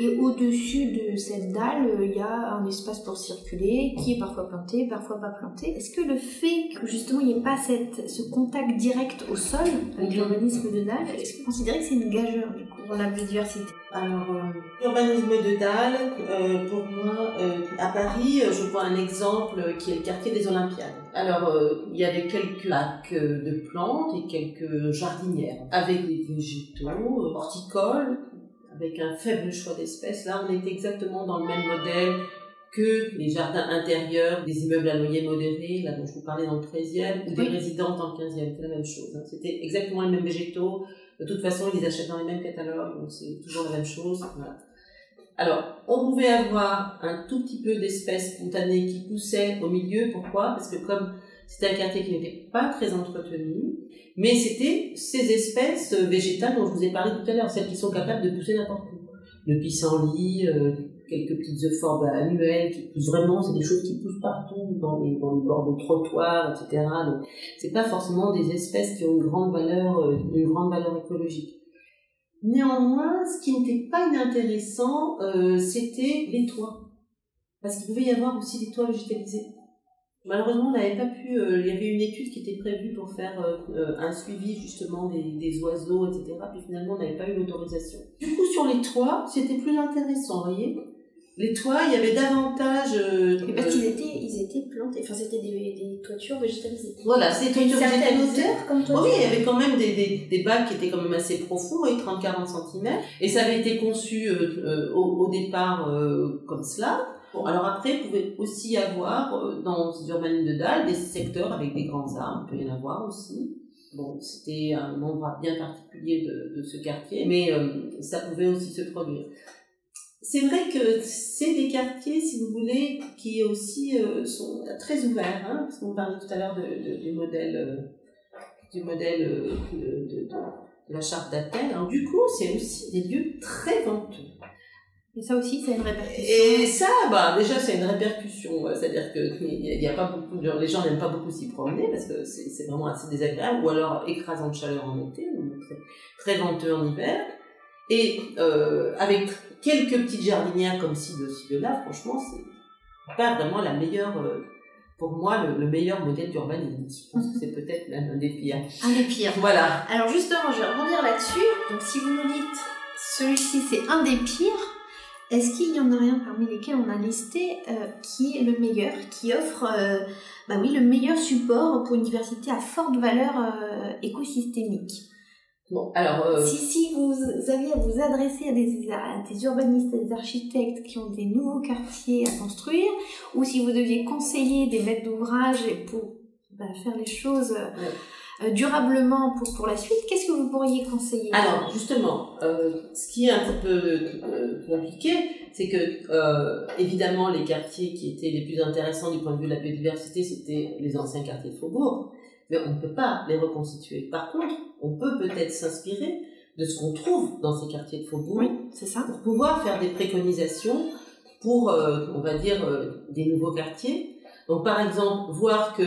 et au-dessus de cette dalle euh, il y a un espace pour circuler qui est parfois planté, parfois pas planté. Est-ce que le fait que justement il n'y ait pas ce contact direct au sol avec l'urbanisme de dalle, est-ce que vous considérez que c'est une gageure du coup? Dans la biodiversité Alors euh, l'urbanisme de dalle, pour moi, à Paris, je vois un exemple qui est le quartier des Olympiades. Alors, euh, il y avait quelques lacs de plantes et quelques jardinières avec des végétaux, euh, horticoles, avec un faible choix d'espèces. Là, on était exactement dans le même modèle que les jardins intérieurs des immeubles à loyer modéré, là dont je vous parlais dans le 13e, ou des résidences dans le 15e, c'est la même chose. Hein. C'était exactement les mêmes végétaux. De toute façon, ils les achètent dans les mêmes catalogues, donc c'est toujours la même chose. Alors, on pouvait avoir un tout petit peu d'espèces spontanées qui poussaient au milieu. Pourquoi? Parce que comme c'était un quartier qui n'était pas très entretenu, mais c'était ces espèces végétales dont je vous ai parlé tout à l'heure, celles qui sont capables de pousser n'importe où. Le pissenlit, euh, quelques petites euphorbes annuelles qui poussent vraiment, c'est des choses qui poussent partout, dans les, dans les bords de trottoirs, etc. Donc, c'est pas forcément des espèces qui ont une grande valeur, euh, une grande valeur écologique. Néanmoins, ce qui n'était pas inintéressant, euh, c'était les toits. Parce qu'il pouvait y avoir aussi des toits végétalisés. Malheureusement, on n'avait pas pu. Euh, il y avait une étude qui était prévue pour faire un suivi justement des, des, oiseaux, etc. Puis finalement, on n'avait pas eu l'autorisation. Du coup, sur les toits, c'était plus intéressant, vous voyez les toits, il y avait davantage. Euh, parce qu'ils étaient, ils étaient plantés. Enfin, c'était des, des, toitures végétalisées. Voilà, c'était toitures végétalisées. Comme oui, il y avait quand même des, des, des, bacs qui étaient quand même assez profonds, 30-40 cm. Et ça avait été conçu euh, euh, au, au, départ euh, comme cela. Bon, alors après, il pouvait aussi y avoir euh, dans ces urbanismes de dalles des secteurs avec des grands arbres, il peut y en avoir aussi. Bon, c'était un endroit bien particulier de, de ce quartier, mais ça pouvait aussi se produire c'est vrai que c'est des quartiers, si vous voulez, qui aussi euh, sont très ouverts, hein, parce qu'on parlait tout à l'heure de, de, du modèle, euh, du modèle euh, de, de, la charte d'Athènes. Du coup, c'est aussi des lieux très venteux. Et ça aussi, c'est une répercussion. Et ça, bah, déjà, c'est une répercussion. C'est-à-dire que y a pas beaucoup les gens n'aiment pas beaucoup s'y promener parce que c'est vraiment assez désagréable, ou alors écrasant de chaleur en été, donc très, très venteux en hiver. Et euh, avec quelques petites jardinières comme ci, de ci, de là, franchement, c'est pas vraiment la meilleure, euh, pour moi, le, meilleur modèle d'urbanisme. Je pense que c'est peut-être même un des pires. Un des pires. Voilà. Alors justement, je vais rebondir là-dessus. Donc si vous nous dites, celui-ci c'est un des pires, est-ce qu'il y en a rien parmi lesquels on a listé euh, qui est le meilleur, qui offre euh, bah oui, le meilleur support pour une diversité à forte valeur euh, écosystémique? Alors. Euh, si, si vous aviez à vous adresser à des, à des urbanistes, à des architectes qui ont des nouveaux quartiers à construire, ou si vous deviez conseiller des maîtres d'ouvrage pour bah, faire les choses euh, durablement pour, pour la suite, qu'est-ce que vous pourriez conseiller? Alors, justement, euh, ce qui est un petit peu compliqué, c'est que, évidemment, les quartiers qui étaient les plus intéressants du point de vue de la biodiversité, c'était les anciens quartiers de Faubourg mais on ne peut pas les reconstituer. Par contre, on peut peut-être s'inspirer de ce qu'on trouve dans ces quartiers de faubourg c'est ça. pour pouvoir faire des préconisations pour, euh, on va dire, euh, des nouveaux quartiers. Donc, par exemple, voir que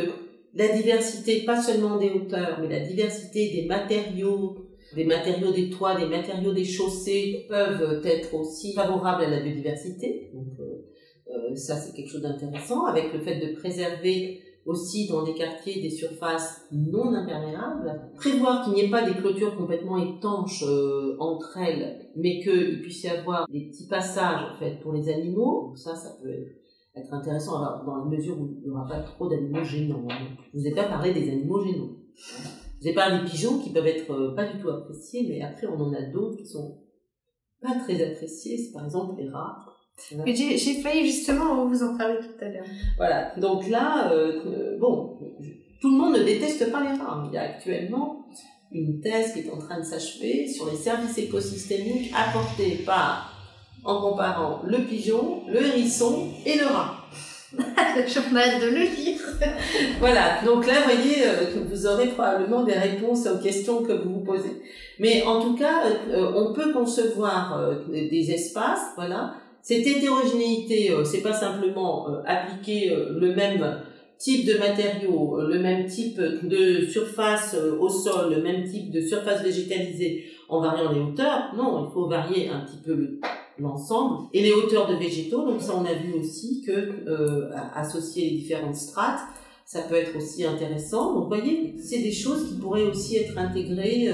la diversité, pas seulement des hauteurs, mais la diversité des matériaux, des matériaux des toits, des matériaux des chaussées peuvent être aussi favorables à la biodiversité. Donc, euh, ça, c'est quelque chose d'intéressant, avec le fait de préserver aussi dans les quartiers des surfaces non imperméables, prévoir qu'il n'y ait pas des clôtures complètement étanches euh, entre elles, mais qu'il puisse y avoir des petits passages en fait pour les animaux. Ça, ça peut être intéressant dans la mesure où il n'y aura pas trop d'animaux gênants. Je vous ai pas parlé des animaux gênants. Je vous ai parlé des pigeons qui peuvent être euh, pas du tout appréciés, mais après on en a d'autres qui sont pas très appréciés. C'est par exemple les rats. Mais J'ai failli justement vous en parler tout à l'heure. Voilà, donc là, euh, bon, tout le monde ne déteste pas les rats. Il y a actuellement une thèse qui est en train de s'achever sur les services écosystémiques apportés par, en comparant le pigeon, le hérisson et le rat. J'en ai hâte de le lire. Voilà, donc là, vous voyez euh, que vous aurez probablement des réponses aux questions que vous vous posez. Mais en tout cas, euh, on peut concevoir des espaces, voilà. Cette hétérogénéité, euh, c'est pas simplement euh, appliquer euh, le même type de matériaux, le même type de surface au sol, le même type de surface végétalisée en variant les hauteurs. Non, il faut varier un petit peu le- l'ensemble et les hauteurs de végétaux. Donc ça, on a vu aussi que euh, associer les différentes strates, ça peut être aussi intéressant. Donc, voyez, c'est des choses qui pourraient aussi être intégrées.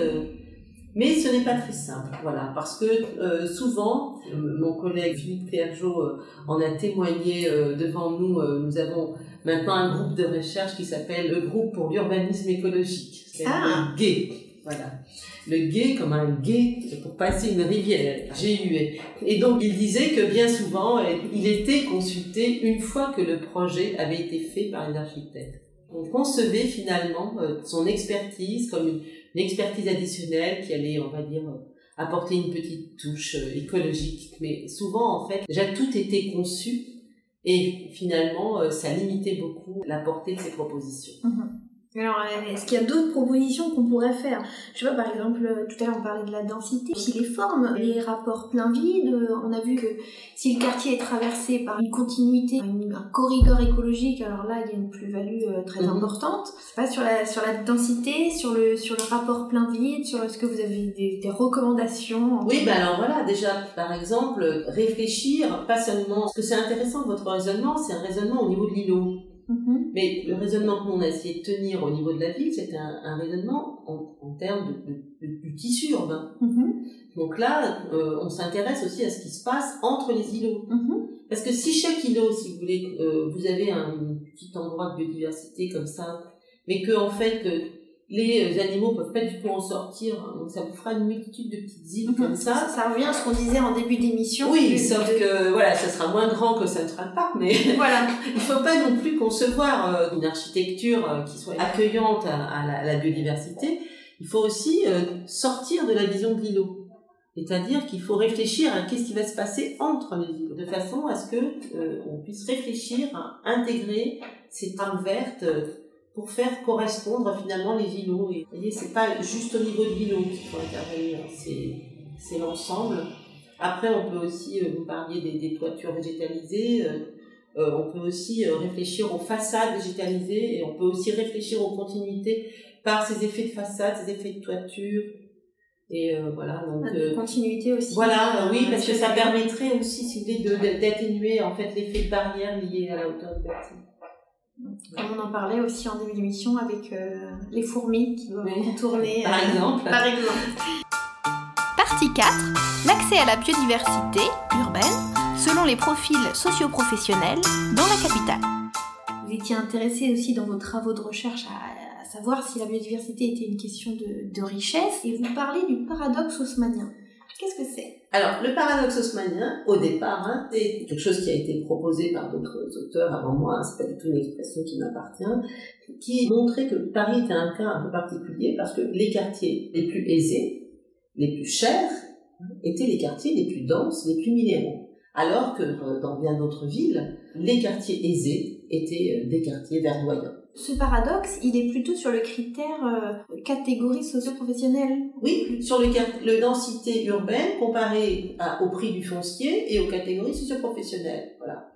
Mais ce n'est pas très simple, voilà, parce que euh, souvent, euh, mon collègue Philippe Clergeau euh, en a témoigné euh, devant nous. nous avons maintenant un groupe de recherche qui s'appelle le groupe pour l'urbanisme écologique. C'est Ah. le GUE. Voilà. Le gué comme un gué pour passer une rivière. G-U-E. Et donc il disait que bien souvent, il était consulté une fois que le projet avait été fait par les architectes. On concevait finalement son expertise comme une, une expertise additionnelle qui allait, on va dire, euh, apporter une petite touche euh, écologique. Mais souvent, en fait, déjà tout était conçu et finalement, euh, ça limitait beaucoup la portée de ces propositions. Alors, euh, est-ce qu'il y a d'autres propositions qu'on pourrait faire? Je sais pas, par exemple, euh, tout à l'heure on parlait de la densité, aussi les formes, les rapports plein-vide. euh, On a vu que si le quartier est traversé par une continuité, un corridor écologique, alors là il y a une plus-value très Mhm. importante. C'est pas sur la sur la densité, sur le sur le rapport plein-vide, sur est-ce que vous avez des, des recommandations Oui, ben alors voilà, déjà, par exemple, réfléchir, pas seulement, parce que c'est intéressant, votre raisonnement, c'est un raisonnement au niveau de l'îlot. Mhm. Mais le raisonnement que nous on a essayé de tenir au niveau de la ville, c'était un, un raisonnement en, en termes de, de- de- du tissu urbain. Mhm. Donc là, euh, on s'intéresse aussi à ce qui se passe entre les îlots. Mhm. Parce que si chaque îlot, si vous voulez, euh, vous avez un petit endroit de biodiversité comme ça, mais que en fait les animaux peuvent pas du tout en sortir, hein, donc ça vous fera une multitude de petites îles comme Ça, ça. revient à ce qu'on disait en début d'émission. Oui, sauf de- que voilà, ça sera moins grand que ça ne sera pas, mais Voilà. il faut pas non plus concevoir euh, une architecture euh, qui soit accueillante à, à la, à la biodiversité. Il faut aussi euh, sortir de la vision de l'îlot. C'est-à-dire qu'il faut réfléchir à qu'est-ce qui va se passer entre les îlots, de façon à ce que euh, on puisse réfléchir à intégrer ces trames vertes euh, pour faire correspondre finalement les îlots. Et vous voyez, c'est pas juste au niveau de l'îlot qu'il faut intervenir, c'est c'est l'ensemble. Après, on peut aussi, euh, vous parliez des, des toitures végétalisées, euh, euh, on peut aussi réfléchir aux façades végétalisées et on peut aussi réfléchir aux continuités par ces effets de façade, ces effets de toiture. Et euh, voilà, donc... euh, Continuité aussi. voilà, oui, parce que ça permettrait aussi, si vous voulez, de- de- d'atténuer en fait l'effet de barrière lié à la hauteur du bâtiment. Comme on en parlait aussi en début d'émission avec euh, les fourmis qui doivent Oui. contourner. Par euh, exemple. Par exemple. Partie 4. L'accès à la biodiversité urbaine selon les profils socio-professionnels dans la capitale. Vous étiez intéressé aussi dans vos travaux de recherche à, à savoir si la biodiversité était une question de, de richesse et vous parlez du paradoxe haussmannien. Qu'est-ce que c'est? Alors, le paradoxe haussmannien, au départ, hein, c'est quelque chose qui a été proposé par d'autres auteurs avant moi, hein, c'est pas du tout une expression qui m'appartient, qui montrait que Paris était un cas un peu particulier parce que les quartiers les plus aisés, les plus chers, étaient les quartiers les plus denses, les plus minéraux. Alors que euh, dans bien d'autres villes, les quartiers aisés étaient euh, des quartiers verdoyants. Ce paradoxe, il est plutôt sur le critère euh, catégorie socio-professionnelle. Oui, sur le, le densité urbaine comparée au prix du foncier et aux catégories socio-professionnelles. Voilà.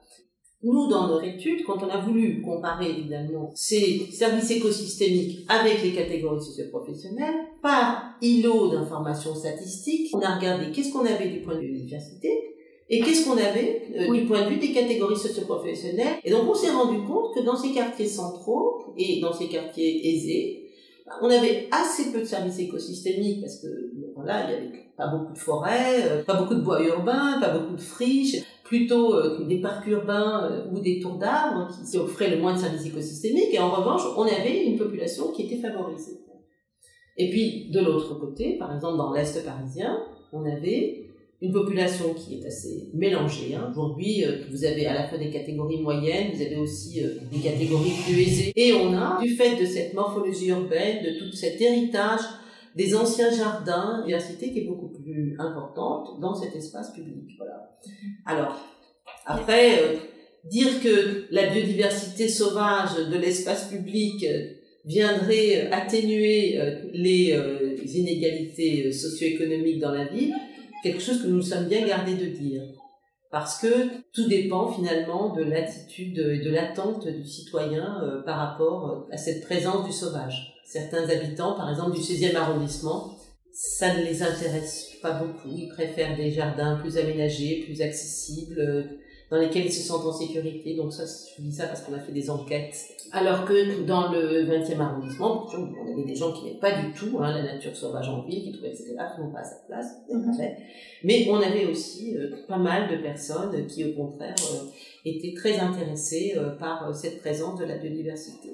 Nous, dans notre étude, quand on a voulu comparer évidemment ces services écosystémiques avec les catégories socioprofessionnelles, par îlot d'informations statistiques, on a regardé qu'est-ce qu'on avait du point de vue de diversité et qu'est-ce qu'on avait euh, du point de vue des catégories socioprofessionnelles? Et donc on s'est rendu compte que dans ces quartiers centraux et dans ces quartiers aisés, on avait assez peu de services écosystémiques parce que voilà, il y avait pas beaucoup de forêts, euh, pas beaucoup de bois urbains, pas beaucoup de friches, plutôt euh, des parcs urbains euh, ou des tours d'arbres qui offraient le moins de services écosystémiques. Et en revanche, on avait une population qui était favorisée. Et puis, de l'autre côté, par exemple, dans l'Est parisien, on avait une population qui est assez mélangée. Hein. Aujourd'hui, vous avez à la fois des catégories moyennes, vous avez aussi des catégories plus aisées. Et on a, du fait de cette morphologie urbaine, de tout cet héritage des anciens jardins, une diversité qui est beaucoup plus importante dans cet espace public. Voilà. Alors, après, euh, dire que la biodiversité sauvage de l'espace public euh, viendrait atténuer euh, les inégalités socio-économiques dans la ville, quelque chose que nous nous sommes bien gardés de dire. Parce que tout dépend finalement de l'attitude et de l'attente du citoyen par rapport à cette présence du sauvage certains habitants, par exemple du 16e arrondissement, ça ne les intéresse pas beaucoup. Ils préfèrent des jardins plus aménagés, plus accessibles, euh, dans lesquels ils se sentent en sécurité. Donc ça, je dis ça parce qu'on a fait des enquêtes. Alors que dans le 20e arrondissement, on avait des gens qui n'aimaient pas du tout hein, la nature sauvage en ville, qui trouvaient que c'était absolument pas à sa place. Mhm. Mais on avait aussi euh, pas mal de personnes qui, au contraire, euh, étaient très intéressées par cette présence de la biodiversité.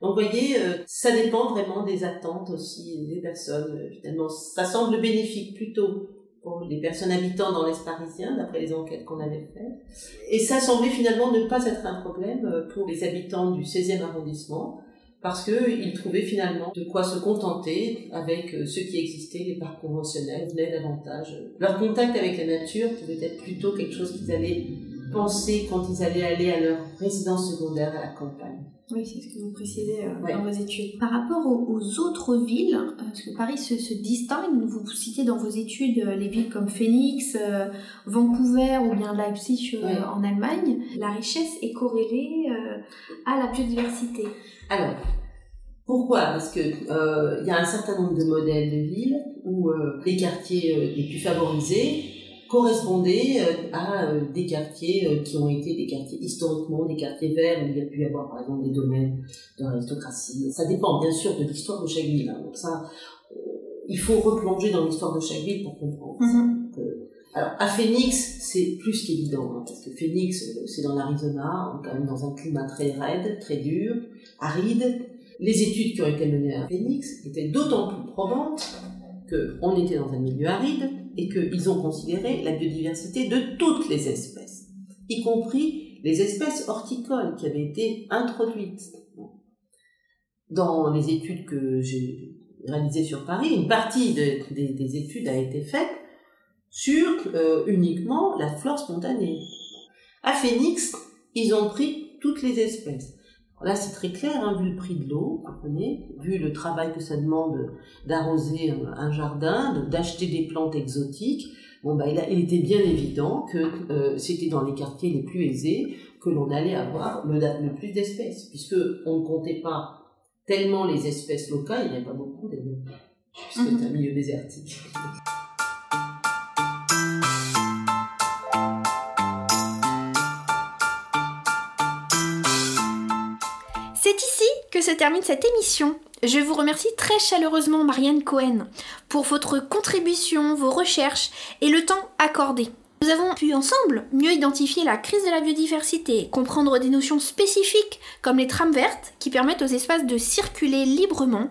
Donc, vous voyez, euh, ça dépend vraiment des attentes aussi des personnes. Euh, finalement, ça semble bénéfique plutôt pour les personnes habitant dans l'Est parisien, d'après les enquêtes qu'on avait faites. Et ça semblait finalement ne pas être un problème euh, pour les habitants du 16e arrondissement, parce qu'ils trouvaient finalement de quoi se contenter avec ce qui existait, les parcs conventionnels venaient davantage. Leur contact avec la nature pouvait être plutôt quelque chose qu'ils allaient penser quand ils allaient aller à leur résidence secondaire à la campagne. Oui, c'est ce que vous précisez euh, dans vos études. Par rapport aux, autres villes, euh, parce que Paris se, se, distingue, vous citez dans vos études euh, les villes comme Phoenix, Vancouver ou bien Leipzig en Allemagne, la richesse est corrélée à la biodiversité. Alors, pourquoi? Parce que il y a un certain nombre de modèles de villes où les quartiers les plus favorisés correspondait euh, à euh, des quartiers euh, qui ont été des quartiers historiquement, des quartiers verts, où il y a pu y avoir par exemple des domaines de l'aristocratie. Ça dépend bien sûr de l'histoire de chaque ville. Hein. Donc ça, il faut replonger dans l'histoire de chaque ville pour comprendre. Mm-hmm. Alors, à Phoenix, c'est plus qu'évident, hein, parce que Phoenix, c'est dans l'Arizona, quand même dans un climat très raide, très dur, aride. Les études qui ont été menées à Phoenix étaient d'autant plus probantes qu'on était dans un milieu aride, et qu'ils ont considéré la biodiversité de toutes les espèces, y compris les espèces horticoles qui avaient été introduites. Dans les études que j'ai réalisées sur Paris, une partie des études a été faite sur euh, uniquement la flore spontanée. À Phoenix, ils ont pris toutes les espèces. Là, c'est très clair, hein, vu le prix de l'eau, comprenez, vu le travail que ça demande d'arroser un jardin, d'acheter des plantes exotiques. Bon, bah, il, il était bien évident que euh, c'était dans les quartiers les plus aisés que l'on allait avoir le, le plus d'espèces, puisque on ne comptait pas tellement les espèces locales, il n'y en a pas beaucoup d'ailleurs, puisque c'est un milieu désertique. se termine cette émission. Je vous remercie très chaleureusement Marianne Cohen pour votre contribution, vos recherches et le temps accordé. Nous avons pu ensemble mieux identifier la crise de la biodiversité, comprendre des notions spécifiques comme les trames vertes qui permettent aux espaces de circuler librement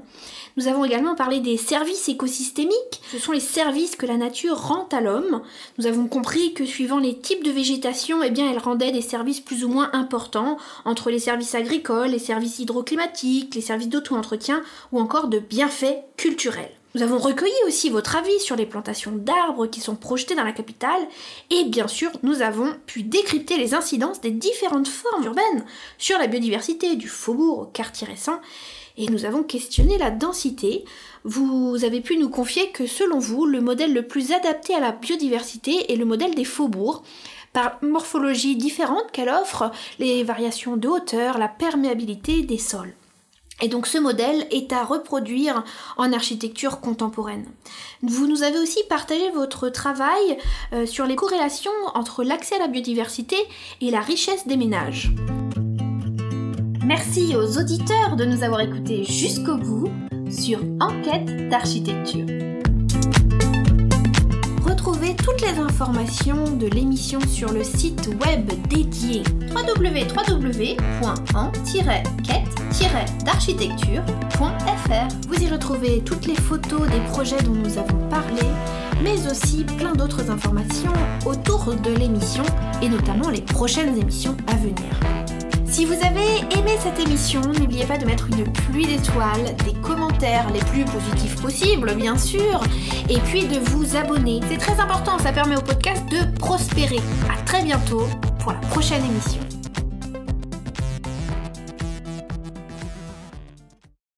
nous avons également parlé des services écosystémiques. Ce sont les services que la nature rend à l'homme. Nous avons compris que suivant les types de végétation, eh bien, elle rendait des services plus ou moins importants entre les services agricoles, les services hydroclimatiques, les services d'auto-entretien ou encore de bienfaits culturels. Nous avons recueilli aussi votre avis sur les plantations d'arbres qui sont projetées dans la capitale et bien sûr nous avons pu décrypter les incidences des différentes formes urbaines sur la biodiversité du faubourg au quartier récent et nous avons questionné la densité. Vous avez pu nous confier que selon vous le modèle le plus adapté à la biodiversité est le modèle des faubourgs par morphologie différente qu'elle offre, les variations de hauteur, la perméabilité des sols. Et donc ce modèle est à reproduire en architecture contemporaine. Vous nous avez aussi partagé votre travail euh, sur les corrélations entre l'accès à la biodiversité et la richesse des ménages. Merci aux auditeurs de nous avoir écoutés jusqu'au bout sur Enquête d'architecture. Retrouvez toutes les informations de l'émission sur le site web dédié www.en-quête-d'architecture.fr. Vous y retrouvez toutes les photos des projets dont nous avons parlé, mais aussi plein d'autres informations autour de l'émission et notamment les prochaines émissions à venir. Si vous avez aimé cette émission, n'oubliez pas de mettre une pluie d'étoiles, des commentaires les plus positifs possibles, bien sûr, et puis de vous abonner. C'est très important, ça permet au podcast de prospérer. À très bientôt pour la prochaine émission.